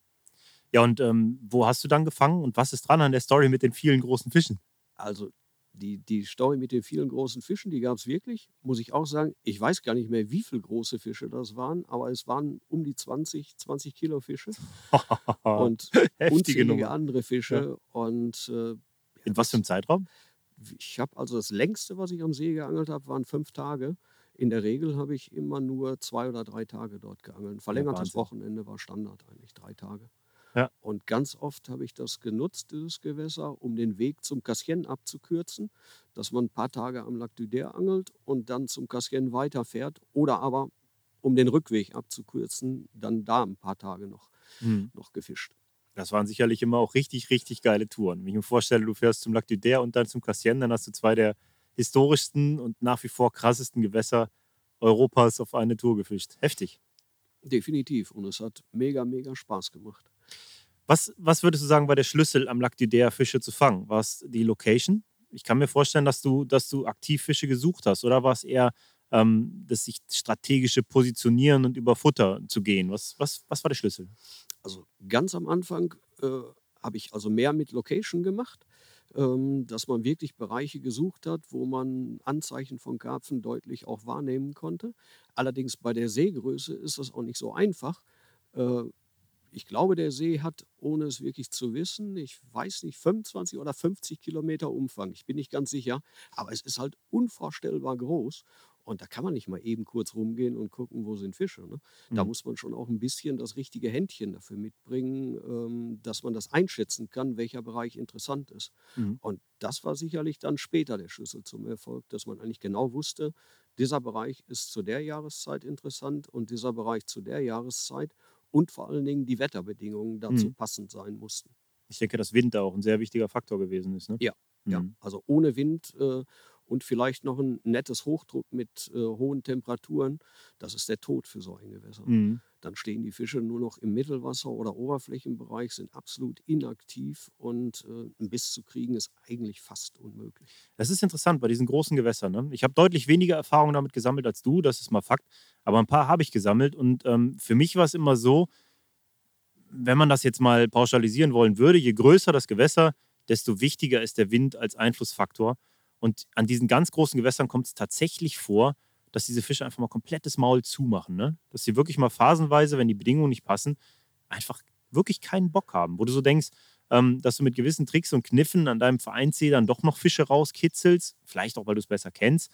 Ja, und ähm, wo hast du dann gefangen und was ist dran an der Story mit den vielen großen Fischen? Also die, die Story mit den vielen großen Fischen, die gab es wirklich, muss ich auch sagen. Ich weiß gar nicht mehr, wie viele große Fische das waren, aber es waren um die 20, 20 Kilo Fische und unzählige Nummer. andere Fische. Und äh, In was für einem Zeitraum? ich habe also das längste, was ich am See geangelt habe, waren fünf Tage. In der Regel habe ich immer nur zwei oder drei Tage dort geangelt. Ein verlängertes Wahnsinn. Wochenende war Standard eigentlich, drei Tage. Ja. Und ganz oft habe ich das genutzt, dieses Gewässer, um den Weg zum Cassien abzukürzen, dass man ein paar Tage am Lac du Der angelt und dann zum Cassien weiterfährt oder aber, um den Rückweg abzukürzen, dann da ein paar Tage noch, Mhm. noch gefischt. Das waren sicherlich immer auch richtig, richtig geile Touren. Wenn ich mir vorstelle, du fährst zum Lac du Der und dann zum Cassien, dann hast du zwei der historischsten und nach wie vor krassesten Gewässer Europas auf eine Tour gefischt. Heftig. Definitiv. Und es hat mega, mega Spaß gemacht. Was, was würdest du sagen, war der Schlüssel am Lac du Der Fische zu fangen? War es die Location? Ich kann mir vorstellen, dass du, dass du aktiv Fische gesucht hast. Oder war es eher ähm, das sich strategische Positionieren und über Futter zu gehen? Was, was, was war der Schlüssel? Also ganz am Anfang äh, habe ich also mehr mit Location gemacht, ähm, dass man wirklich Bereiche gesucht hat, wo man Anzeichen von Karpfen deutlich auch wahrnehmen konnte. Allerdings bei der Seegröße ist das auch nicht so einfach. Ich glaube, der See hat, ohne es wirklich zu wissen, ich weiß nicht, 25 oder 50 Kilometer Umfang. Ich bin nicht ganz sicher, aber es ist halt unvorstellbar groß. Und da kann man nicht mal eben kurz rumgehen und gucken, wo sind Fische. Ne? Da Mhm. muss man schon auch ein bisschen das richtige Händchen dafür mitbringen, ähm, dass man das einschätzen kann, welcher Bereich interessant ist. Mhm. Und das war sicherlich dann später der Schlüssel zum Erfolg, dass man eigentlich genau wusste, dieser Bereich ist zu der Jahreszeit interessant und dieser Bereich zu der Jahreszeit und vor allen Dingen die Wetterbedingungen dazu Mhm. passend sein mussten. Ich denke, dass Wind da auch ein sehr wichtiger Faktor gewesen ist. Ne? Ja, Ja, Mhm. also ohne Wind äh, und vielleicht noch ein nettes Hochdruck mit äh, hohen Temperaturen, das ist der Tod für so ein Gewässer. Mhm. Dann stehen die Fische nur noch im Mittelwasser oder Oberflächenbereich, sind absolut inaktiv und äh, einen Biss zu kriegen ist eigentlich fast unmöglich. Das ist interessant bei diesen großen Gewässern. Ne? Ich habe deutlich weniger Erfahrung damit gesammelt als du, das ist mal Fakt. Aber ein paar habe ich gesammelt. Und ähm, für mich war es immer so, wenn man das jetzt mal pauschalisieren wollen würde, je größer das Gewässer, desto wichtiger ist der Wind als Einflussfaktor. Und an diesen ganz großen Gewässern kommt es tatsächlich vor, dass diese Fische einfach mal komplettes Maul zumachen. Ne? Dass sie wirklich mal phasenweise, wenn die Bedingungen nicht passen, einfach wirklich keinen Bock haben. Wo du so denkst, ähm, dass du mit gewissen Tricks und Kniffen an deinem Vereinssee dann doch noch Fische rauskitzelst. Vielleicht auch, weil du es besser kennst.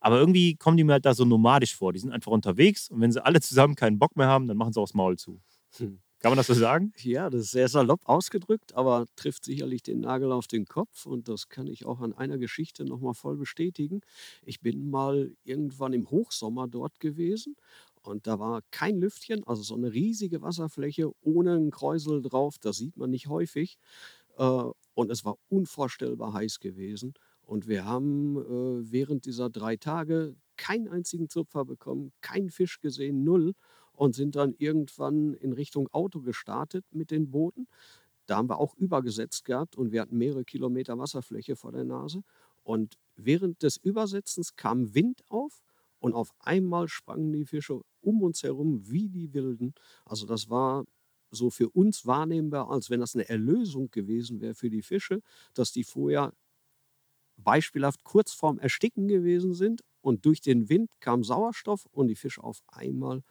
Aber irgendwie kommen die mir halt da so nomadisch vor. Die sind einfach unterwegs und wenn sie alle zusammen keinen Bock mehr haben, dann machen sie auch das Maul zu. Hm. Kann man das so sagen? Ja, das ist sehr salopp ausgedrückt, aber trifft sicherlich den Nagel auf den Kopf und das kann ich auch an einer Geschichte nochmal voll bestätigen. Ich bin mal irgendwann im Hochsommer dort gewesen und da war kein Lüftchen, also so eine riesige Wasserfläche ohne einen Kräusel drauf, das sieht man nicht häufig. Äh, Und es war unvorstellbar heiß gewesen. Und wir haben äh, während dieser drei Tage keinen einzigen Zupfer bekommen, keinen Fisch gesehen, null und sind dann irgendwann in Richtung Auto gestartet mit den Booten. Da haben wir auch übergesetzt gehabt und wir hatten mehrere Kilometer Wasserfläche vor der Nase. Und während des Übersetzens kam Wind auf und auf einmal sprangen die Fische um uns herum wie die Wilden. Also das war so für uns wahrnehmbar, als wenn das eine Erlösung gewesen wäre für die Fische, dass die vorher beispielhaft kurz vorm Ersticken gewesen sind und durch den Wind kam Sauerstoff und die Fische auf einmal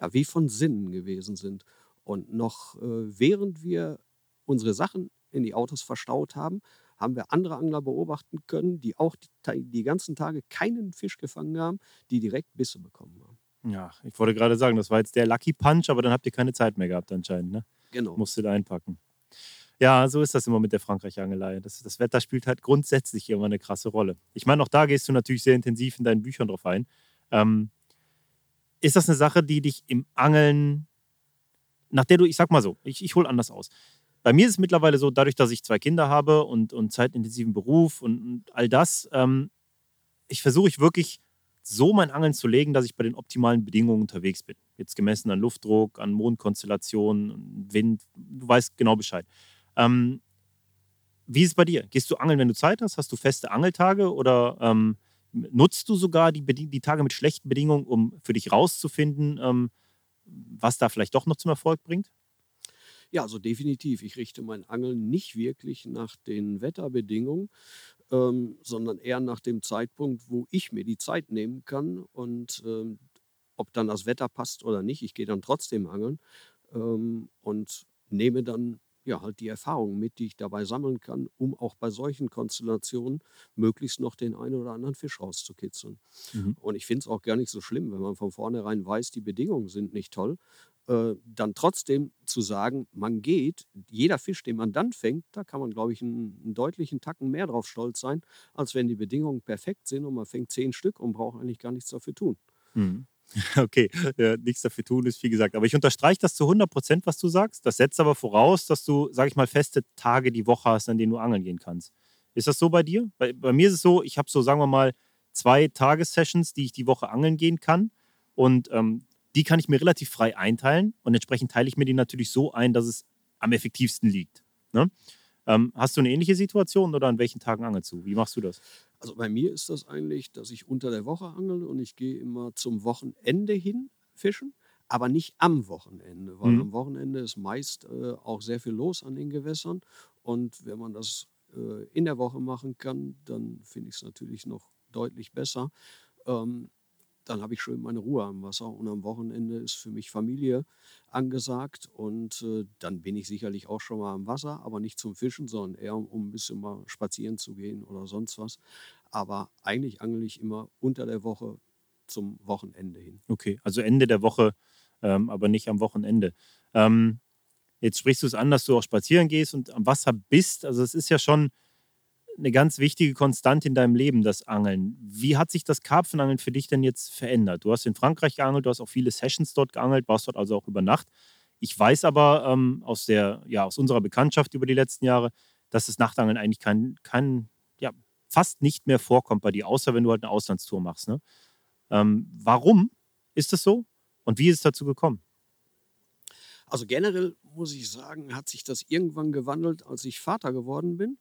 ja, wie von Sinnen gewesen sind. Und noch äh, während wir unsere Sachen in die Autos verstaut haben, haben wir andere Angler beobachten können, die auch die, die ganzen Tage keinen Fisch gefangen haben, die direkt Bisse bekommen haben. Ja, ich wollte gerade sagen, das war jetzt der Lucky Punch, aber dann habt ihr keine Zeit mehr gehabt anscheinend. Ne? Genau. Musstet einpacken. Ja, so ist das immer mit der Frankreich-Angelei. Das, das Wetter spielt halt grundsätzlich immer eine krasse Rolle. Ich meine, auch da gehst du natürlich sehr intensiv in deinen Büchern drauf ein. Ähm, ist das eine Sache, die dich im Angeln, nach der du, ich sag mal so, ich, ich hole anders aus. Bei mir ist es mittlerweile so, dadurch, dass ich zwei Kinder habe und, und zeitintensiven Beruf und, und all das, ähm, ich versuche ich wirklich so mein Angeln zu legen, dass ich bei den optimalen Bedingungen unterwegs bin. Jetzt gemessen an Luftdruck, an Mondkonstellationen, Wind, du weißt genau Bescheid. Ähm, wie ist es bei dir? Gehst du angeln, wenn du Zeit hast? Hast du feste Angeltage oder ähm, nutzt du sogar die, die, Tage mit schlechten Bedingungen, um für dich rauszufinden, ähm, was da vielleicht doch noch zum Erfolg bringt? Ja, also definitiv. Ich richte mein Angeln nicht wirklich nach den Wetterbedingungen, ähm, sondern eher nach dem Zeitpunkt, wo ich mir die Zeit nehmen kann und ähm, ob dann das Wetter passt oder nicht. Ich gehe dann trotzdem angeln ähm, und nehme dann ja halt die Erfahrungen mit, die ich dabei sammeln kann, um auch bei solchen Konstellationen möglichst noch den einen oder anderen Fisch rauszukitzeln. Mhm. Und ich finde es auch gar nicht so schlimm, wenn man von vornherein weiß, die Bedingungen sind nicht toll, äh, dann trotzdem zu sagen, man geht, jeder Fisch, den man dann fängt, da kann man, glaube ich, einen, einen, deutlichen Tacken mehr drauf stolz sein, als wenn die Bedingungen perfekt sind und man fängt zehn Stück und braucht eigentlich gar nichts dafür tun. Mhm. Okay, ja, nichts dafür tun ist viel gesagt. Aber ich unterstreiche das zu 100 Prozent, was du sagst. Das setzt aber voraus, dass du, sage ich mal, feste Tage die Woche hast, an denen du angeln gehen kannst. Ist das so bei dir? Bei, bei mir ist es so, ich habe so, sagen wir mal, zwei Tagessessions, die ich die Woche angeln gehen kann. Und ähm, die kann ich mir relativ frei einteilen und entsprechend teile ich mir die natürlich so ein, dass es am effektivsten liegt. Ne? Ähm, hast du eine ähnliche Situation oder an welchen Tagen angelst du? Wie machst du das? Also bei mir ist das eigentlich, dass ich unter der Woche angel und ich gehe immer zum Wochenende hin fischen, aber nicht am Wochenende, weil mhm. am Wochenende ist meist äh, auch sehr viel los an den Gewässern und wenn man das äh, in der Woche machen kann, dann finde ich es natürlich noch deutlich besser. Ähm, dann habe ich schön meine Ruhe am Wasser und am Wochenende ist für mich Familie angesagt und äh, dann bin ich sicherlich auch schon mal am Wasser, aber nicht zum Fischen, sondern eher um ein bisschen mal spazieren zu gehen oder sonst was. Aber eigentlich angel ich immer unter der Woche zum Wochenende hin. Okay, also Ende der Woche, ähm, aber nicht am Wochenende. Ähm, jetzt sprichst du es an, dass du auch spazieren gehst und am Wasser bist. Also es ist ja schon eine ganz wichtige Konstante in deinem Leben, das Angeln. Wie hat sich das Karpfenangeln für dich denn jetzt verändert? Du hast in Frankreich geangelt, du hast auch viele Sessions dort geangelt, warst dort also auch über Nacht. Ich weiß aber ähm, aus, der, ja, aus unserer Bekanntschaft über die letzten Jahre, dass das Nachtangeln eigentlich kein, kein ja, fast nicht mehr vorkommt bei dir, außer wenn du halt eine Auslandstour machst. Ne? Ähm, warum ist das so und wie ist es dazu gekommen? Also generell muss ich sagen, hat sich das irgendwann gewandelt, als ich Vater geworden bin.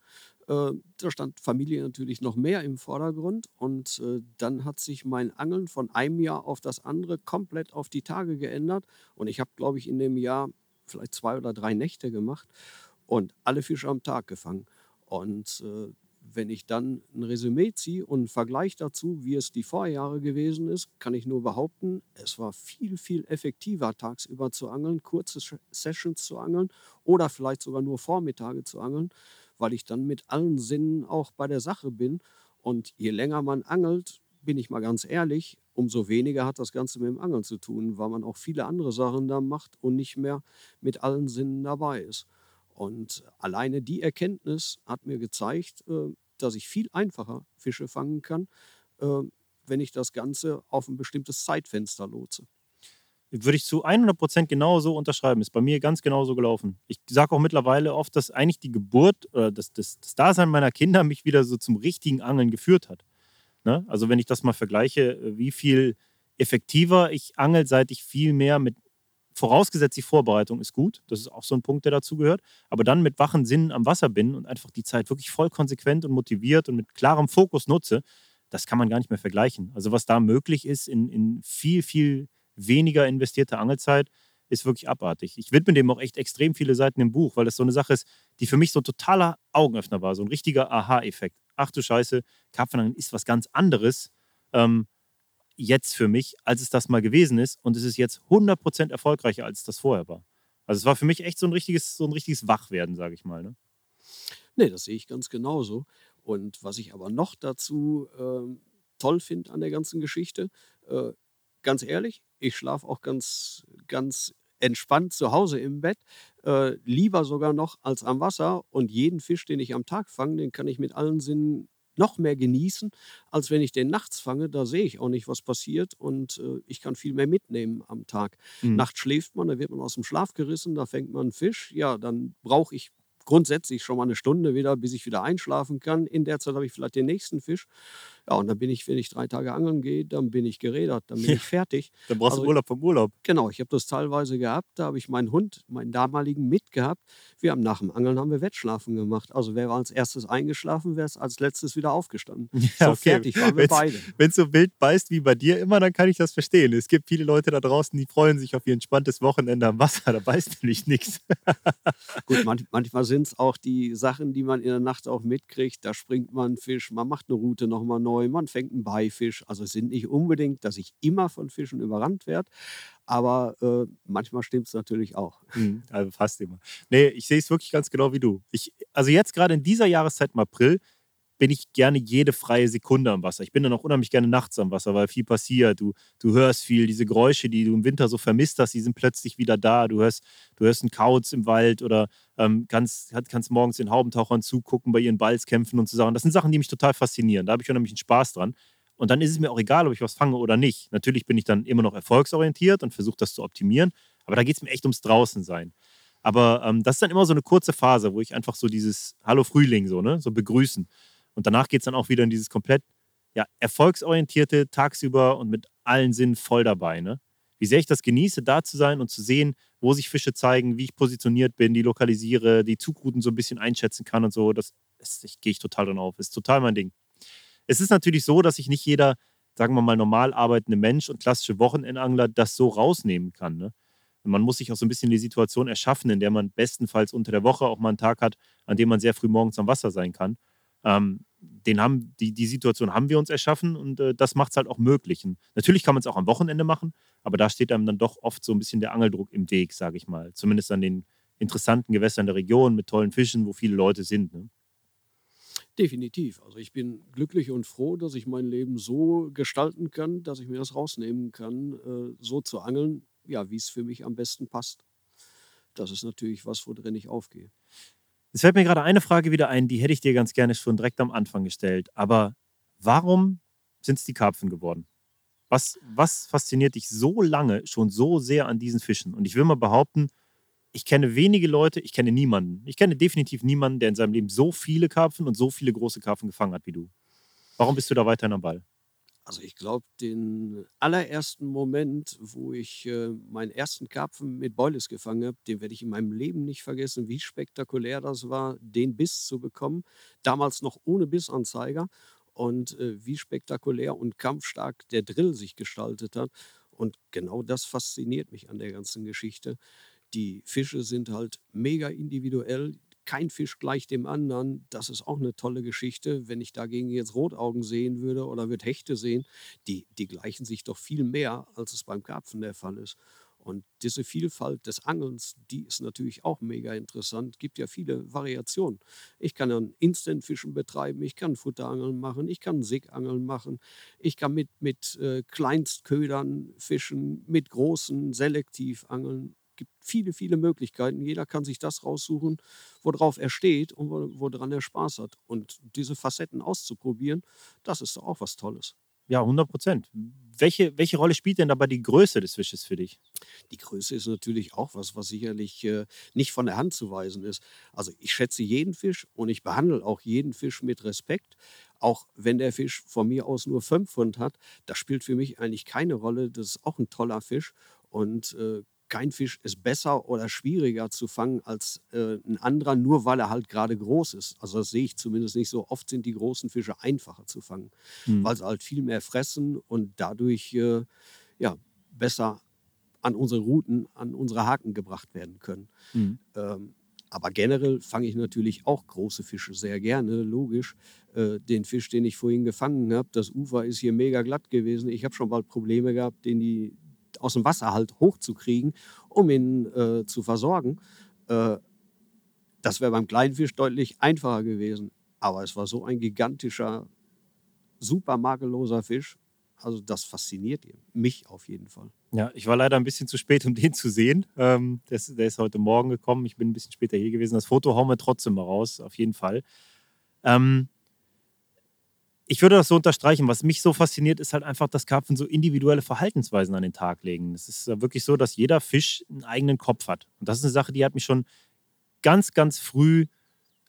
Äh, da stand Familie natürlich noch mehr im Vordergrund und äh, dann hat sich mein Angeln von einem Jahr auf das andere komplett auf die Tage geändert und ich habe, glaube ich, in dem Jahr vielleicht zwei oder drei Nächte gemacht und alle Fische am Tag gefangen. Und äh, wenn ich dann ein Resümee ziehe und einen Vergleich dazu, wie es die Vorjahre gewesen ist, kann ich nur behaupten, es war viel, viel effektiver, tagsüber zu angeln, kurze Sessions zu angeln oder vielleicht sogar nur Vormittage zu angeln, weil ich dann mit allen Sinnen auch bei der Sache bin. Und je länger man angelt, bin ich mal ganz ehrlich, umso weniger hat das Ganze mit dem Angeln zu tun, weil man auch viele andere Sachen da macht und nicht mehr mit allen Sinnen dabei ist. Und alleine die Erkenntnis hat mir gezeigt, äh, dass ich viel einfacher Fische fangen kann, äh, wenn ich das Ganze auf ein bestimmtes Zeitfenster lotse. Würde ich zu 100 Prozent genauso unterschreiben. Ist bei mir ganz genauso gelaufen. Ich sage auch mittlerweile oft, dass eigentlich die Geburt oder das, das, das Dasein meiner Kinder mich wieder so zum richtigen Angeln geführt hat. Ne? Also, wenn ich das mal vergleiche, wie viel effektiver ich angel, seit ich viel mehr mit vorausgesetzt, die Vorbereitung ist gut. Das ist auch so ein Punkt, der dazu gehört. Aber dann mit wachen Sinnen am Wasser bin und einfach die Zeit wirklich voll konsequent und motiviert und mit klarem Fokus nutze, das kann man gar nicht mehr vergleichen. Also was da möglich ist in, in viel, viel weniger investierter Angelzeit, ist wirklich abartig. Ich widme dem auch echt extrem viele Seiten im Buch, weil das so eine Sache ist, die für mich so ein totaler Augenöffner war, so ein richtiger Aha-Effekt. Ach du Scheiße, Karpfenangeln ist was ganz anderes. Ähm, jetzt für mich, als es das mal gewesen ist. Und es ist jetzt 100% erfolgreicher, als das vorher war. Also es war für mich echt so ein richtiges, so ein richtiges Wachwerden, sage ich mal. Ne? Nee, das sehe ich ganz genauso. Und was ich aber noch dazu äh, toll finde an der ganzen Geschichte, äh, ganz ehrlich, ich schlafe auch ganz, ganz entspannt zu Hause im Bett, äh, lieber sogar noch als am Wasser. Und jeden Fisch, den ich am Tag fange, den kann ich mit allen Sinnen noch mehr genießen, als wenn ich den nachts fange. Da sehe ich auch nicht, was passiert und äh, ich kann viel mehr mitnehmen am Tag. Mhm. Nachts schläft man, da wird man aus dem Schlaf gerissen, da fängt man einen Fisch. Ja, dann brauche ich grundsätzlich schon mal eine Stunde wieder, bis ich wieder einschlafen kann. In der Zeit habe ich vielleicht den nächsten Fisch. Ja, und dann bin ich, wenn ich drei Tage angeln gehe, dann bin ich gerädert, dann bin ich fertig. Dann brauchst du Also Urlaub vom Urlaub. Genau, ich habe das teilweise gehabt. Da habe ich meinen Hund, meinen damaligen, mitgehabt. Wir haben nach dem Angeln haben wir Wettschlafen gemacht. Also wer als erstes eingeschlafen, wer ist als letztes wieder aufgestanden. Ja, so okay. fertig waren wir Wenn's- beide. Wenn es so wild beißt wie bei dir immer, dann kann ich das verstehen. Es gibt viele Leute da draußen, die freuen sich auf ihr entspanntes Wochenende am Wasser. Da beißt nämlich nichts. Gut, manch, manchmal sind es auch die Sachen, die man in der Nacht auch mitkriegt. Da springt man einen Fisch, man macht eine Route nochmal neu, man fängt einen Beifisch. Also es sind nicht unbedingt, dass ich immer von Fischen überrannt werde, aber äh, manchmal stimmt es natürlich auch. Hm, Also fast immer. Nee, ich sehe es wirklich ganz genau wie du. Ich, also jetzt gerade in dieser Jahreszeit im April bin ich gerne jede freie Sekunde am Wasser. Ich bin dann auch unheimlich gerne nachts am Wasser, weil viel passiert. Du, du hörst viel, diese Geräusche, die du im Winter so vermisst hast, die sind plötzlich wieder da. Du hörst, du hörst einen Kauz im Wald oder ähm, kannst, kannst morgens den Haubentauchern zugucken bei ihren Balzkämpfen und so Sachen. Das sind Sachen, die mich total faszinieren. Da habe ich unheimlich einen Spaß dran. Und dann ist es mir auch egal, ob ich was fange oder nicht. Natürlich bin ich dann immer noch erfolgsorientiert und versuche das zu optimieren. Aber da geht es mir echt ums Draußensein. Aber ähm, das ist dann immer so eine kurze Phase, wo ich einfach so dieses Hallo Frühling so, ne, so begrüßen. Und danach geht es dann auch wieder in dieses komplett ja, erfolgsorientierte tagsüber und mit allen Sinnen voll dabei. Ne? Wie sehr ich das genieße, da zu sein und zu sehen, wo sich Fische zeigen, wie ich positioniert bin, die lokalisiere, die Zugrouten so ein bisschen einschätzen kann und so. Das, das gehe ich total dran auf. Ist total mein Ding. Es ist natürlich so, dass sich nicht jeder, sagen wir mal, normal arbeitende Mensch und klassische Wochenendangler das so rausnehmen kann. Ne? Man muss sich auch so ein bisschen die Situation erschaffen, in der man bestenfalls unter der Woche auch mal einen Tag hat, an dem man sehr früh morgens am Wasser sein kann. Ähm, den haben, die, die Situation haben wir uns erschaffen und äh, das macht es halt auch möglich. Und natürlich kann man es auch am Wochenende machen, aber da steht einem dann doch oft so ein bisschen der Angeldruck im Weg, sage ich mal. Zumindest an den interessanten Gewässern der Region mit tollen Fischen, wo viele Leute sind. Ne? Definitiv. Also ich bin glücklich und froh, dass ich mein Leben so gestalten kann, dass ich mir das rausnehmen kann, äh, so zu angeln, ja, wie es für mich am besten passt. Das ist natürlich was, worin ich aufgehe. Es fällt mir gerade eine Frage wieder ein, die hätte ich dir ganz gerne schon direkt am Anfang gestellt. Aber warum sind es die Karpfen geworden? Was, was fasziniert dich so lange schon so sehr an diesen Fischen? Und ich will mal behaupten, ich kenne wenige Leute, ich kenne niemanden. Ich kenne definitiv niemanden, der in seinem Leben so viele Karpfen und so viele große Karpfen gefangen hat wie du. Warum bist du da weiterhin am Ball? Also ich glaube, den allerersten Moment, wo ich äh, meinen ersten Karpfen mit Boiles gefangen habe, den werde ich in meinem Leben nicht vergessen, wie spektakulär das war, den Biss zu bekommen. Damals noch ohne Bissanzeiger und äh, wie spektakulär und kampfstark der Drill sich gestaltet hat. Und genau das fasziniert mich an der ganzen Geschichte. Die Fische sind halt mega individuell. Kein Fisch gleich dem anderen. Das ist auch eine tolle Geschichte. Wenn ich dagegen jetzt Rotaugen sehen würde oder würde Hechte sehen, die, die gleichen sich doch viel mehr, als es beim Karpfen der Fall ist. Und diese Vielfalt des Angelns, die ist natürlich auch mega interessant. Gibt ja viele Variationen. Ich kann dann Instant-Fischen betreiben, ich kann Futterangeln machen, ich kann Sigangeln machen, ich kann mit, mit äh, Kleinstködern fischen, mit großen selektiv angeln. Gibt viele, viele Möglichkeiten. Jeder kann sich das raussuchen, worauf er steht und wo- woran er Spaß hat. Und diese Facetten auszuprobieren, das ist doch auch was Tolles. Ja, 100 Prozent. Welche, welche Rolle spielt denn dabei die Größe des Fisches für dich? Die Größe ist natürlich auch was, was sicherlich äh, nicht von der Hand zu weisen ist. Also ich schätze jeden Fisch und ich behandle auch jeden Fisch mit Respekt. Auch wenn der Fisch von mir aus nur 5 Pfund hat, das spielt für mich eigentlich keine Rolle. Das ist auch ein toller Fisch und äh, kein Fisch ist besser oder schwieriger zu fangen als äh, ein anderer, nur weil er halt gerade groß ist. Also das sehe ich zumindest nicht so. Oft sind die großen Fische einfacher zu fangen, Hm. weil sie halt viel mehr fressen und dadurch äh, ja, besser an unsere Routen, an unsere Haken gebracht werden können. Mhm. Ähm, aber generell fange ich natürlich auch große Fische sehr gerne, logisch. Äh, den Fisch, den ich vorhin gefangen habe, das Ufer ist hier mega glatt gewesen. Ich habe schon bald Probleme gehabt, den die aus dem Wasser halt hochzukriegen, um ihn äh, zu versorgen. Äh, das wäre beim kleinen Fisch deutlich einfacher gewesen. Aber es war so ein gigantischer, super makelloser Fisch. Also das fasziniert mich auf jeden Fall. Ja, ich war leider ein bisschen zu spät, um den zu sehen. Ähm, der, ist, der ist heute Morgen gekommen. Ich bin ein bisschen später hier gewesen. Das Foto hauen wir trotzdem mal raus, auf jeden Fall. Ähm, ich würde das so unterstreichen. Was mich so fasziniert, ist halt einfach, dass Karpfen so individuelle Verhaltensweisen an den Tag legen. Es ist wirklich so, dass jeder Fisch einen eigenen Kopf hat. Und das ist eine Sache, die hat mich schon ganz, ganz früh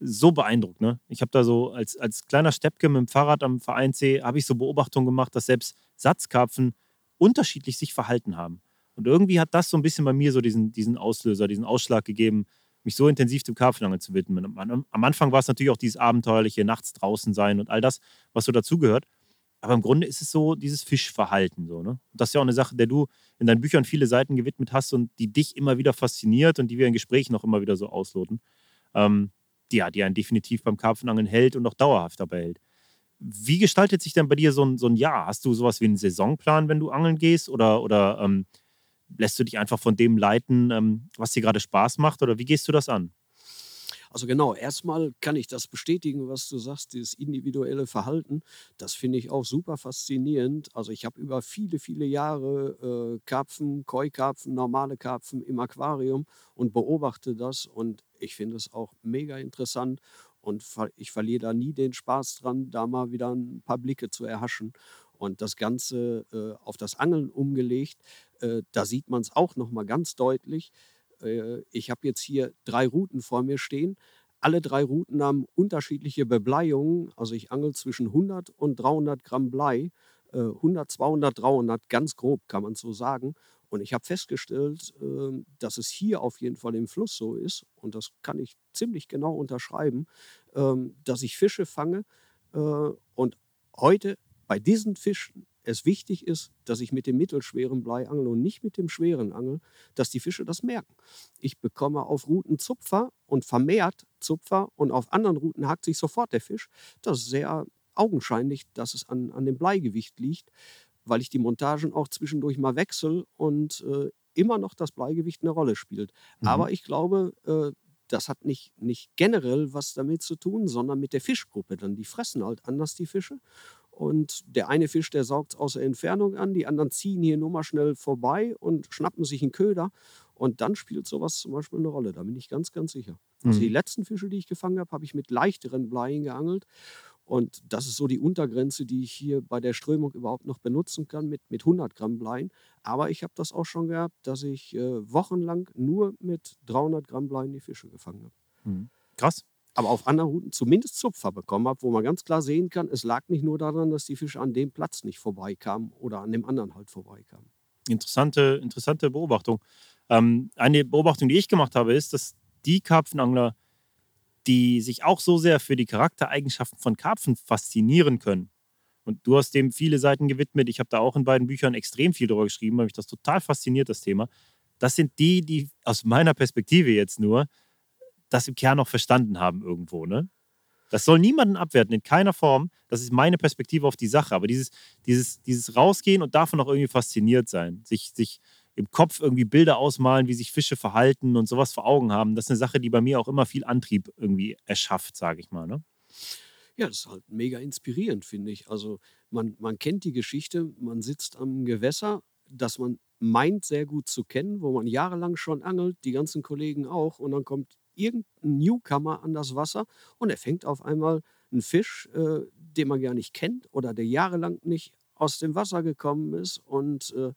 so beeindruckt. Ne? Ich habe da so als, als kleiner Steppke mit dem Fahrrad am Vereinssee, habe ich so Beobachtungen gemacht, dass selbst Satzkarpfen unterschiedlich sich verhalten haben. Und irgendwie hat das so ein bisschen bei mir so diesen, diesen Auslöser, diesen Ausschlag gegeben, mich so intensiv dem Karpfenangeln zu widmen. Am Anfang war es natürlich auch dieses abenteuerliche nachts draußen sein und all das, was so dazugehört. Aber im Grunde ist es so dieses Fischverhalten. So, ne? Das ist ja auch eine Sache, der du in deinen Büchern viele Seiten gewidmet hast und die dich immer wieder fasziniert und die wir in Gesprächen auch immer wieder so ausloten. Ähm, die, ja, die einen definitiv beim Karpfenangeln hält und auch dauerhaft dabei hält. Wie gestaltet sich denn bei dir so ein, so ein Jahr? Hast du sowas wie einen Saisonplan, wenn du angeln gehst? Oder, oder ähm, lässt du dich einfach von dem leiten, ähm, was dir gerade Spaß macht? Oder wie gehst du das an? Also genau, erstmal kann ich das bestätigen, was du sagst, dieses individuelle Verhalten. Das finde ich auch super faszinierend. Also ich habe über viele, viele Jahre äh, Karpfen, Koi-Karpfen, normale Karpfen im Aquarium und beobachte das und ich finde es auch mega interessant und ich verliere da nie den Spaß dran, da mal wieder ein paar Blicke zu erhaschen. Und das Ganze äh, auf das Angeln umgelegt, äh, da sieht man es auch nochmal ganz deutlich. Äh, ich habe jetzt hier drei Routen vor mir stehen. Alle drei Routen haben unterschiedliche Bebleiungen. Also ich angel zwischen 100 und 300 Gramm Blei. 100, 200, 300, ganz grob kann man so sagen. Und ich habe festgestellt, ähm, dass es hier auf jeden Fall im Fluss so ist, und das kann ich ziemlich genau unterschreiben, ähm, dass ich Fische fange äh, und heute bei diesen Fischen es wichtig ist, dass ich mit dem mittelschweren Blei angle und nicht mit dem schweren angel, dass die Fische das merken. Ich bekomme auf Routen Zupfer und vermehrt Zupfer und auf anderen Routen hakt sich sofort der Fisch. Das ist sehr augenscheinlich, dass es an, an dem Bleigewicht liegt, weil ich die Montagen auch zwischendurch mal wechsle und äh, immer noch das Bleigewicht eine Rolle spielt. Mhm. Aber ich glaube, äh, das hat nicht, nicht generell was damit zu tun, sondern mit der Fischgruppe. Dann die fressen halt anders die Fische. Und der eine Fisch, der saugt es aus der Entfernung an, die anderen ziehen hier nur mal schnell vorbei und schnappen sich einen Köder. Und dann spielt sowas zum Beispiel eine Rolle. Da bin ich ganz, ganz sicher. Mhm. Also die mhm. letzten Fische, die ich gefangen habe, habe ich mit leichteren Bleien geangelt. Und das ist so die Untergrenze, die ich hier bei der Strömung überhaupt noch benutzen kann mit, mit 100 Gramm Bleien. Aber ich habe das auch schon gehabt, dass ich äh, wochenlang nur mit 300 Gramm Bleien die Fische gefangen habe. Mhm. Krass. Aber auf anderen Routen zumindest Zupfer bekommen habe, wo man ganz klar sehen kann, es lag nicht nur daran, dass die Fische an dem Platz nicht vorbeikamen oder an dem anderen halt vorbeikamen. Interessante, interessante Beobachtung. Ähm, eine Beobachtung, die ich gemacht habe, ist, dass die Karpfenangler, die sich auch so sehr für die Charaktereigenschaften von Karpfen faszinieren können. Und du hast dem viele Seiten gewidmet. Ich habe da auch in beiden Büchern extrem viel darüber geschrieben, weil mich das total fasziniert, das Thema. Das sind die, die aus meiner Perspektive jetzt nur das im Kern noch verstanden haben irgendwo. Ne? Das soll niemanden abwerten, in keiner Form. Das ist meine Perspektive auf die Sache. Aber dieses, dieses, dieses Rausgehen und davon auch irgendwie fasziniert sein, sich, sich im Kopf irgendwie Bilder ausmalen, wie sich Fische verhalten und sowas vor Augen haben, das ist eine Sache, die bei mir auch immer viel Antrieb irgendwie erschafft, sage ich mal. Ne? Ja, das ist halt mega inspirierend, finde ich. Also man, man kennt die Geschichte, man sitzt am Gewässer, das man meint sehr gut zu kennen, wo man jahrelang schon angelt, die ganzen Kollegen auch, und dann kommt irgendein Newcomer an das Wasser und er fängt auf einmal einen Fisch, äh, den man gar nicht kennt oder der jahrelang nicht aus dem Wasser gekommen ist und äh,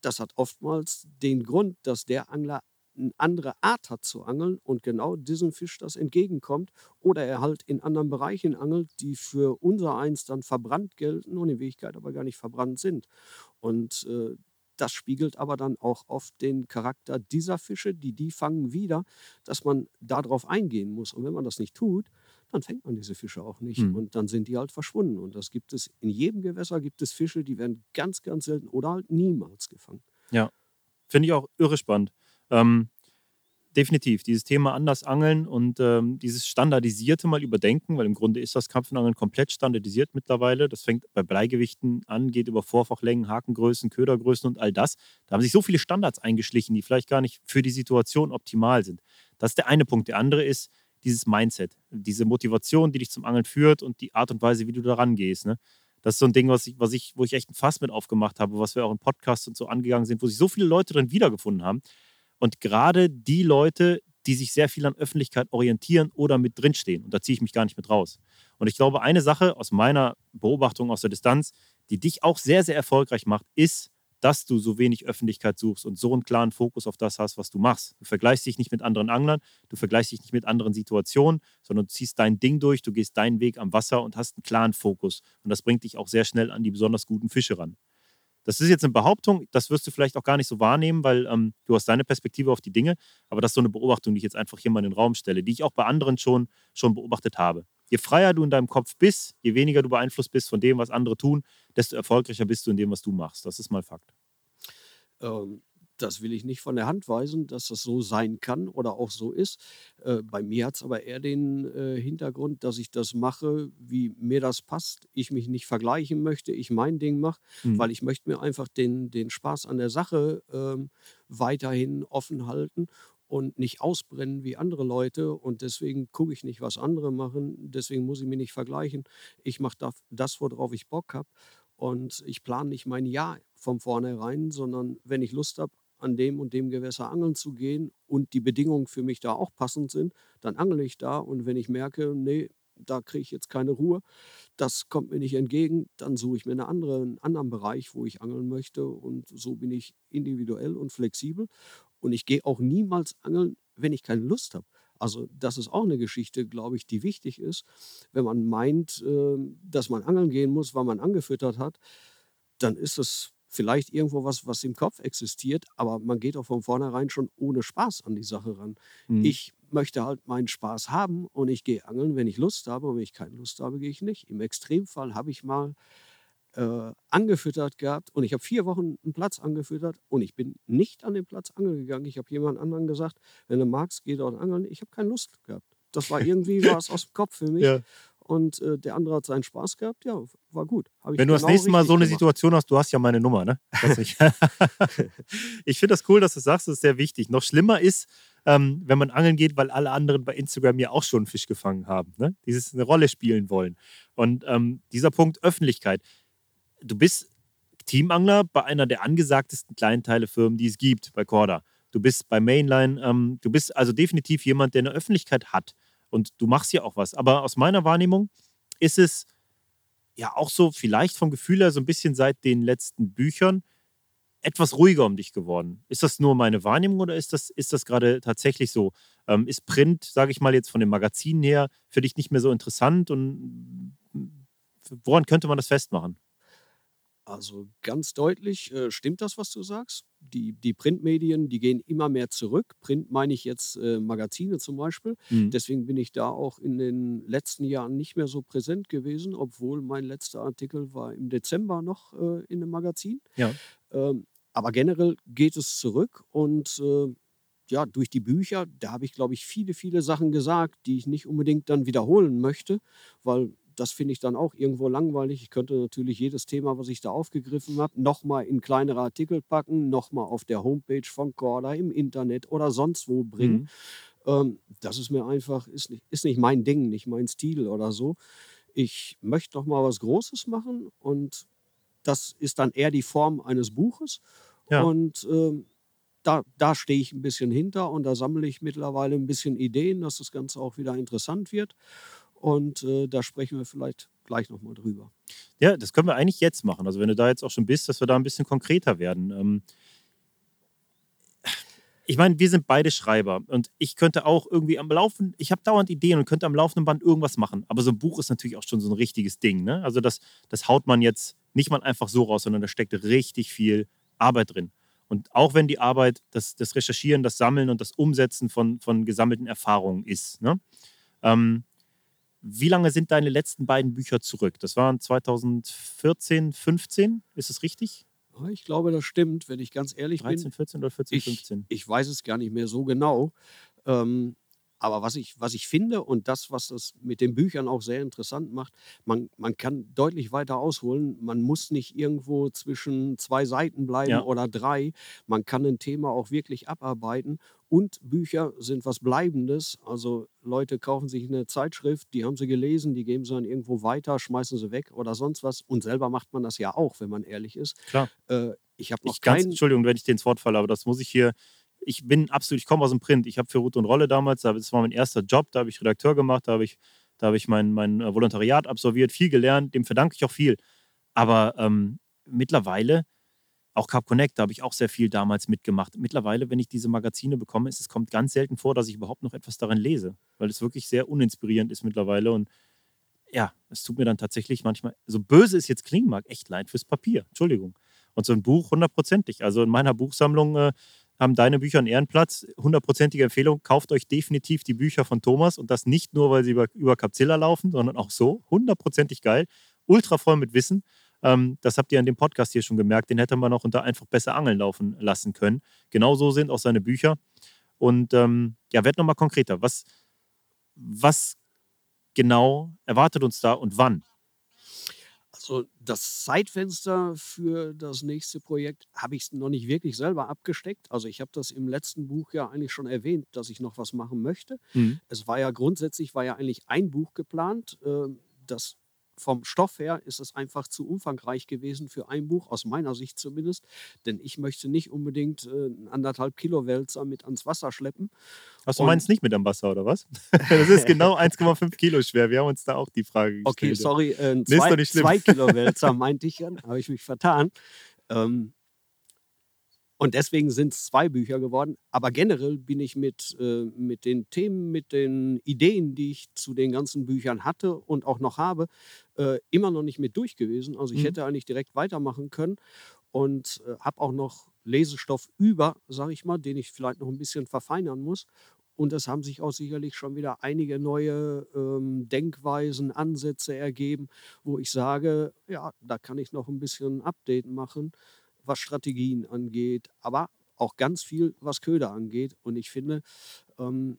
das hat oftmals den Grund, dass der Angler eine andere Art hat zu angeln und genau diesem Fisch das entgegenkommt oder er halt in anderen Bereichen angelt, die für unser Eins dann verbrannt gelten und in Wirklichkeit aber gar nicht verbrannt sind. Und äh, das spiegelt aber dann auch oft den Charakter dieser Fische, die die fangen, wieder, dass man darauf eingehen muss. Und wenn man das nicht tut, dann fängt man diese Fische auch nicht. Mhm. Und dann sind die halt verschwunden. Und das gibt es in jedem Gewässer gibt es Fische, die werden ganz, ganz selten oder halt niemals gefangen. Ja, finde ich auch irre spannend. Ähm, definitiv. Dieses Thema anders angeln und ähm, dieses Standardisierte mal überdenken, weil im Grunde ist das Kampfenangeln komplett standardisiert mittlerweile. Das fängt bei Bleigewichten an, geht über Vorfachlängen, Hakengrößen, Ködergrößen und all das. Da haben sich so viele Standards eingeschlichen, die vielleicht gar nicht für die Situation optimal sind. Das ist der eine Punkt. Der andere ist dieses Mindset, diese Motivation, die dich zum Angeln führt und die Art und Weise, wie du daran gehst. Ne? Das ist so ein Ding, was ich, was ich, wo ich echt ein Fass mit aufgemacht habe, was wir auch in Podcasts und so angegangen sind, wo sich so viele Leute drin wiedergefunden haben. Und gerade die Leute, die sich sehr viel an Öffentlichkeit orientieren oder mit drinstehen. Und da ziehe ich mich gar nicht mit raus. Und ich glaube, eine Sache aus meiner Beobachtung aus der Distanz, die dich auch sehr, sehr erfolgreich macht, ist dass du so wenig Öffentlichkeit suchst und so einen klaren Fokus auf das hast, was du machst. Du vergleichst dich nicht mit anderen Anglern, du vergleichst dich nicht mit anderen Situationen, sondern du ziehst dein Ding durch, du gehst deinen Weg am Wasser und hast einen klaren Fokus. Und das bringt dich auch sehr schnell an die besonders guten Fische ran. Das ist jetzt eine Behauptung, das wirst du vielleicht auch gar nicht so wahrnehmen, weil ähm, du hast deine Perspektive auf die Dinge, aber das ist so eine Beobachtung, die ich jetzt einfach hier mal in den Raum stelle, die ich auch bei anderen schon, schon beobachtet habe. Je freier du in deinem Kopf bist, je weniger du beeinflusst bist von dem, was andere tun, desto erfolgreicher bist du in dem, was du machst. Das ist mal Fakt. Ähm, das will ich nicht von der Hand weisen, dass das so sein kann oder auch so ist. Äh, bei mir hat es aber eher den äh, Hintergrund, dass ich das mache, wie mir das passt. Ich mich nicht vergleichen möchte, ich mein Ding mache, mhm. weil ich möchte mir einfach den, den Spaß an der Sache ähm, weiterhin offen halten und nicht ausbrennen wie andere Leute. Und deswegen gucke ich nicht, was andere machen. Deswegen muss ich mich nicht vergleichen. Ich mache das, worauf ich Bock habe. Und ich plane nicht mein Jahr von vornherein, sondern wenn ich Lust habe, an dem und dem Gewässer angeln zu gehen und die Bedingungen für mich da auch passend sind, dann angle ich da. Und wenn ich merke, nee, da kriege ich jetzt keine Ruhe, das kommt mir nicht entgegen, dann suche ich mir eine andere, einen anderen Bereich, wo ich angeln möchte. Und so bin ich individuell und flexibel. Und ich gehe auch niemals angeln, wenn ich keine Lust habe. Also das ist auch eine Geschichte, glaube ich, die wichtig ist. Wenn man meint, ähm, dass man angeln gehen muss, weil man angefüttert hat, dann ist es vielleicht irgendwo was, was im Kopf existiert, aber man geht auch von vornherein schon ohne Spaß an die Sache ran. Mhm. Ich möchte halt meinen Spaß haben und ich gehe angeln, wenn ich Lust habe und wenn ich keine Lust habe, gehe ich nicht. Im Extremfall habe ich mal äh, angefüttert gehabt und ich habe vier Wochen einen Platz angefüttert und ich bin nicht an den Platz angeln gegangen. Ich habe jemand anderen gesagt, wenn du magst, geh dort angeln. Ich habe keine Lust gehabt. Das war irgendwie was aus dem Kopf für mich. Ja. Und äh, der andere hat seinen Spaß gehabt. Ja, war gut. Wenn du genau das nächste Mal so eine gemacht. Situation hast, du hast ja meine Nummer, ne? ich ich finde das cool, dass du sagst, das ist sehr wichtig. Noch schlimmer ist, ähm, wenn man angeln geht, weil alle anderen bei Instagram ja auch schon einen Fisch gefangen haben. Ne? Dieses eine Rolle spielen wollen. Und ähm, dieser Punkt Öffentlichkeit du bist Teamangler bei einer der angesagtesten Kleinteilefirmen, die es gibt, bei Corda. Du bist bei Mainline, ähm, du bist also definitiv jemand, der eine Öffentlichkeit hat. Und du machst ja auch was. Aber aus meiner Wahrnehmung ist es ja auch so, vielleicht vom Gefühl her, so ein bisschen seit den letzten Büchern, etwas ruhiger um dich geworden. Ist das nur meine Wahrnehmung oder ist das, ist das gerade tatsächlich so? Ähm, ist Print, sage ich mal jetzt von den Magazinen her, für dich nicht mehr so interessant? Und woran könnte man das festmachen? Also ganz deutlich äh, stimmt das, was du sagst. Die, die Printmedien, die gehen immer mehr zurück. Print meine ich jetzt äh, Magazine zum Beispiel. Mhm. Deswegen bin ich da auch in den letzten Jahren nicht mehr so präsent gewesen, obwohl mein letzter Artikel war im Dezember noch äh, in einem Magazin. Ja. Ähm, aber generell geht es zurück und äh, ja, durch die Bücher, da habe ich, glaube ich, viele, viele Sachen gesagt, die ich nicht unbedingt dann wiederholen möchte, weil das finde ich dann auch irgendwo langweilig. Ich könnte natürlich jedes Thema, was ich da aufgegriffen habe, nochmal in kleinere Artikel packen, nochmal auf der Homepage von Corda, im Internet oder sonst wo bringen. Mhm. Ähm, das ist mir einfach, ist nicht, ist nicht mein Ding, nicht mein Stil oder so. Ich möchte nochmal was Großes machen und das ist dann eher die Form eines Buches. Ja. Und ähm, da, da stehe ich ein bisschen hinter und da sammle ich mittlerweile ein bisschen Ideen, dass das Ganze auch wieder interessant wird. Und äh, da sprechen wir vielleicht gleich nochmal drüber. Ja, das können wir eigentlich jetzt machen. Also wenn du da jetzt auch schon bist, dass wir da ein bisschen konkreter werden. Ähm ich meine, wir sind beide Schreiber und ich könnte auch irgendwie am Laufen, ich habe dauernd Ideen und könnte am laufenden Band irgendwas machen. Aber so ein Buch ist natürlich auch schon so ein richtiges Ding. Ne? Also das, das haut man jetzt nicht mal einfach so raus, sondern da steckt richtig viel Arbeit drin. Und auch wenn die Arbeit das, das Recherchieren, das Sammeln und das Umsetzen von, von gesammelten Erfahrungen ist. Ne? Ähm, wie lange sind deine letzten beiden Bücher zurück? Das waren 2014, 15, ist es richtig? Ich glaube, das stimmt, wenn ich ganz ehrlich 13, bin. 14 oder 14, ich, 15? Ich weiß es gar nicht mehr so genau. Ähm, aber was ich, was ich finde und das, was das mit den Büchern auch sehr interessant macht, man, man kann deutlich weiter ausholen. Man muss nicht irgendwo zwischen zwei Seiten bleiben ja. oder drei. Man kann ein Thema auch wirklich abarbeiten. Und Bücher sind was Bleibendes. Also Leute kaufen sich eine Zeitschrift, die haben sie gelesen, die geben sie dann irgendwo weiter, schmeißen sie weg oder sonst was. Und selber macht man das ja auch, wenn man ehrlich ist. Klar. Äh, ich habe noch keinen. Entschuldigung, wenn ich dir ins Wort falle, aber das muss ich hier ich bin absolut, ich komme aus dem Print. Ich habe für Ruth und Rolle damals, das war mein erster Job, da habe ich Redakteur gemacht, da habe ich, da habe ich mein, mein äh, Volontariat absolviert, viel gelernt, dem verdanke ich auch viel. Aber ähm, mittlerweile auch Carb Connect, da habe ich auch sehr viel damals mitgemacht. Mittlerweile, wenn ich diese Magazine bekomme, ist, es kommt ganz selten vor, dass ich überhaupt noch etwas darin lese, weil es wirklich sehr uninspirierend ist mittlerweile. Und ja, es tut mir dann tatsächlich manchmal, so böse es jetzt klingen mag, echt leid fürs Papier. Entschuldigung. Und so ein Buch hundertprozentig. Also in meiner Buchsammlung äh, haben deine Bücher einen Ehrenplatz. Hundertprozentige Empfehlung, kauft euch definitiv die Bücher von Thomas und das nicht nur, weil sie über, über Capzilla laufen, sondern auch so. Hundertprozentig geil. Ultra voll mit Wissen. Ähm, das habt ihr an dem Podcast hier schon gemerkt. Den hätte man auch unter einfach besser angeln laufen lassen können. Genauso sind auch seine Bücher. Und ähm, ja, werd nochmal konkreter. Was, was genau erwartet uns da und wann? Also das Zeitfenster für das nächste Projekt habe ich noch nicht wirklich selber abgesteckt. Also ich habe das im letzten Buch ja eigentlich schon erwähnt, dass ich noch was machen möchte. Mhm. Es war ja grundsätzlich war ja eigentlich ein Buch geplant. Äh, das vom Stoff her ist es einfach zu umfangreich gewesen für ein Buch, aus meiner Sicht zumindest. Denn ich möchte nicht unbedingt äh, anderthalb Kilo Wälzer mit ans Wasser schleppen. Achso, du meinst nicht mit am Wasser, oder was? das ist genau 1,5 Kilo schwer. Wir haben uns da auch die Frage gestellt. Okay, sorry, äh, zwei, zwei Kilo Wälzer meinte ich, habe ich mich vertan. Ähm, und deswegen sind es zwei Bücher geworden. Aber generell bin ich mit, äh, mit den Themen, mit den Ideen, die ich zu den ganzen Büchern hatte und auch noch habe, äh, immer noch nicht mit durch gewesen. Also ich mhm. hätte eigentlich direkt weitermachen können und äh, habe auch noch Lesestoff über, sage ich mal, den ich vielleicht noch ein bisschen verfeinern muss. Und es haben sich auch sicherlich schon wieder einige neue ähm, Denkweisen, Ansätze ergeben, wo ich sage, ja, da kann ich noch ein bisschen Update machen was Strategien angeht, aber auch ganz viel, was Köder angeht. Und ich finde, ähm,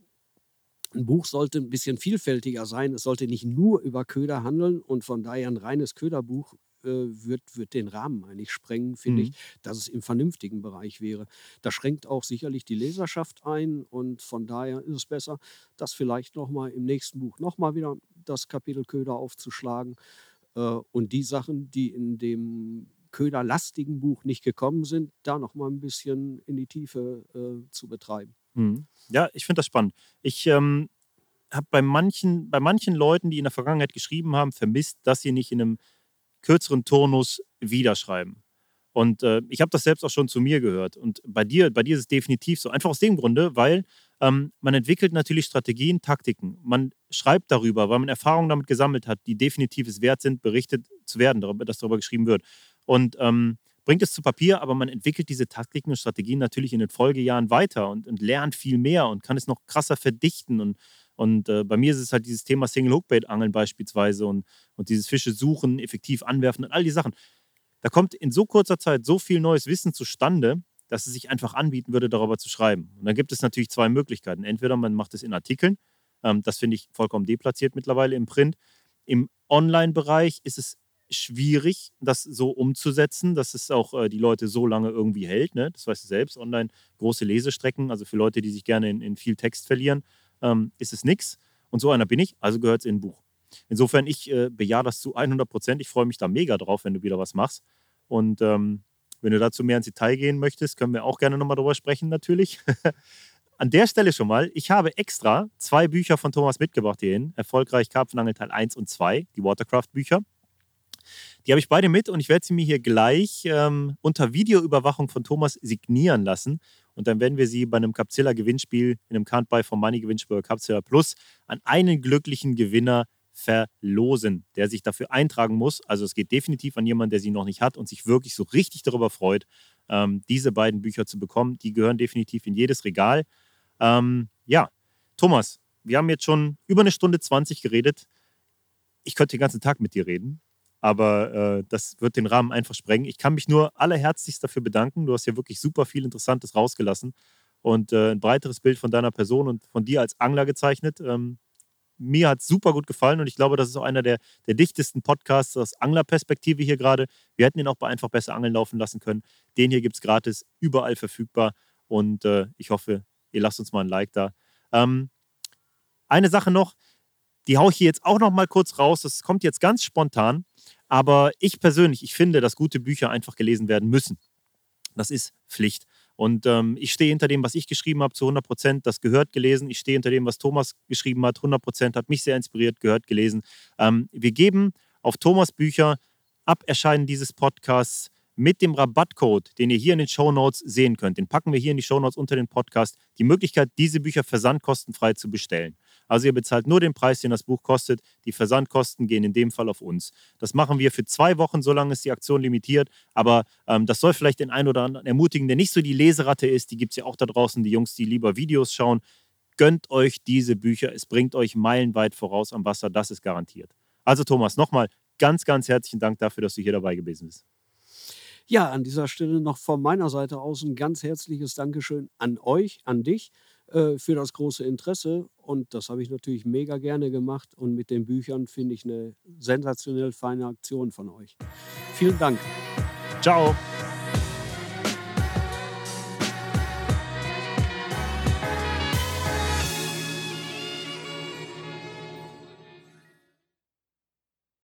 ein Buch sollte ein bisschen vielfältiger sein. Es sollte nicht nur über Köder handeln und von daher ein reines Köderbuch äh, wird, wird den Rahmen eigentlich sprengen, finde mhm. ich, dass es im vernünftigen Bereich wäre. Das schränkt auch sicherlich die Leserschaft ein und von daher ist es besser, das vielleicht nochmal im nächsten Buch nochmal wieder das Kapitel Köder aufzuschlagen äh, und die Sachen, die in dem köderlastigen Buch nicht gekommen sind, da noch mal ein bisschen in die Tiefe äh, zu betreiben. Mhm. Ja, ich finde das spannend. Ich ähm, habe bei manchen, bei manchen Leuten, die in der Vergangenheit geschrieben haben, vermisst, dass sie nicht in einem kürzeren Turnus wiederschreiben. Und äh, ich habe das selbst auch schon zu mir gehört. Und bei dir, bei dir ist es definitiv so. Einfach aus dem Grunde, weil ähm, man entwickelt natürlich Strategien, Taktiken. Man schreibt darüber, weil man Erfahrungen damit gesammelt hat, die definitiv es wert sind, berichtet zu werden, dass darüber geschrieben wird und ähm, bringt es zu Papier, aber man entwickelt diese Taktiken und Strategien natürlich in den Folgejahren weiter und, und lernt viel mehr und kann es noch krasser verdichten. Und, und äh, bei mir ist es halt dieses Thema Single-Hookbait-Angeln beispielsweise und, und dieses Fische suchen, effektiv anwerfen und all die Sachen. Da kommt in so kurzer Zeit so viel neues Wissen zustande, dass es sich einfach anbieten würde, darüber zu schreiben. Und dann gibt es natürlich zwei Möglichkeiten. Entweder man macht es in Artikeln, ähm, das finde ich vollkommen deplatziert mittlerweile im Print. Im Online-Bereich ist es schwierig, das so umzusetzen, dass es auch äh, die Leute so lange irgendwie hält. Ne? Das weißt du selbst, online große Lesestrecken, also für Leute, die sich gerne in, in viel Text verlieren, ähm, ist es nichts. Und so einer bin ich, also gehört es in ein Buch. Insofern, ich äh, bejahe das zu 100 Prozent. Ich freue mich da mega drauf, wenn du wieder was machst. Und ähm, wenn du dazu mehr ins Detail gehen möchtest, können wir auch gerne nochmal drüber sprechen, natürlich. An der Stelle schon mal, ich habe extra zwei Bücher von Thomas mitgebracht hierhin. Erfolgreich Karpfenangel Teil 1 und 2, die Watercraft-Bücher. Die habe ich beide mit und ich werde sie mir hier gleich ähm, unter Videoüberwachung von Thomas signieren lassen. Und dann werden wir sie bei einem Capzilla-Gewinnspiel, in einem Can't Buy for Money Gewinnspiel Capzilla Plus an einen glücklichen Gewinner verlosen, der sich dafür eintragen muss. Also es geht definitiv an jemanden, der sie noch nicht hat und sich wirklich so richtig darüber freut, ähm, diese beiden Bücher zu bekommen. Die gehören definitiv in jedes Regal. Ähm, ja, Thomas, wir haben jetzt schon über eine Stunde 20 geredet. Ich könnte den ganzen Tag mit dir reden aber äh, das wird den Rahmen einfach sprengen. Ich kann mich nur allerherzlichst dafür bedanken. Du hast ja wirklich super viel Interessantes rausgelassen und äh, ein breiteres Bild von deiner Person und von dir als Angler gezeichnet. Ähm, mir hat es super gut gefallen und ich glaube, das ist auch einer der, der dichtesten Podcasts aus Anglerperspektive hier gerade. Wir hätten ihn auch bei Einfach besser Angeln laufen lassen können. Den hier gibt es gratis, überall verfügbar und äh, ich hoffe, ihr lasst uns mal ein Like da. Ähm, eine Sache noch, die haue ich hier jetzt auch noch mal kurz raus. Das kommt jetzt ganz spontan. Aber ich persönlich, ich finde, dass gute Bücher einfach gelesen werden müssen. Das ist Pflicht. Und ähm, ich stehe hinter dem, was ich geschrieben habe, zu 100 Prozent. Das gehört gelesen. Ich stehe hinter dem, was Thomas geschrieben hat, 100 Prozent. Hat mich sehr inspiriert, gehört gelesen. Ähm, wir geben auf Thomas Bücher ab Erscheinen dieses Podcasts mit dem Rabattcode, den ihr hier in den Show Notes sehen könnt, den packen wir hier in die Show Notes unter den Podcast, die Möglichkeit, diese Bücher versandkostenfrei zu bestellen. Also ihr bezahlt nur den Preis, den das Buch kostet. Die Versandkosten gehen in dem Fall auf uns. Das machen wir für zwei Wochen, solange ist die Aktion limitiert. Aber ähm, das soll vielleicht den einen oder anderen ermutigen, der nicht so die Leseratte ist. Die gibt es ja auch da draußen, die Jungs, die lieber Videos schauen. Gönnt euch diese Bücher. Es bringt euch meilenweit voraus am Wasser. Das ist garantiert. Also Thomas, nochmal ganz, ganz herzlichen Dank dafür, dass du hier dabei gewesen bist. Ja, an dieser Stelle noch von meiner Seite aus ein ganz herzliches Dankeschön an euch, an dich äh, für das große Interesse. Und das habe ich natürlich mega gerne gemacht. Und mit den Büchern finde ich eine sensationell feine Aktion von euch. Vielen Dank. Ciao.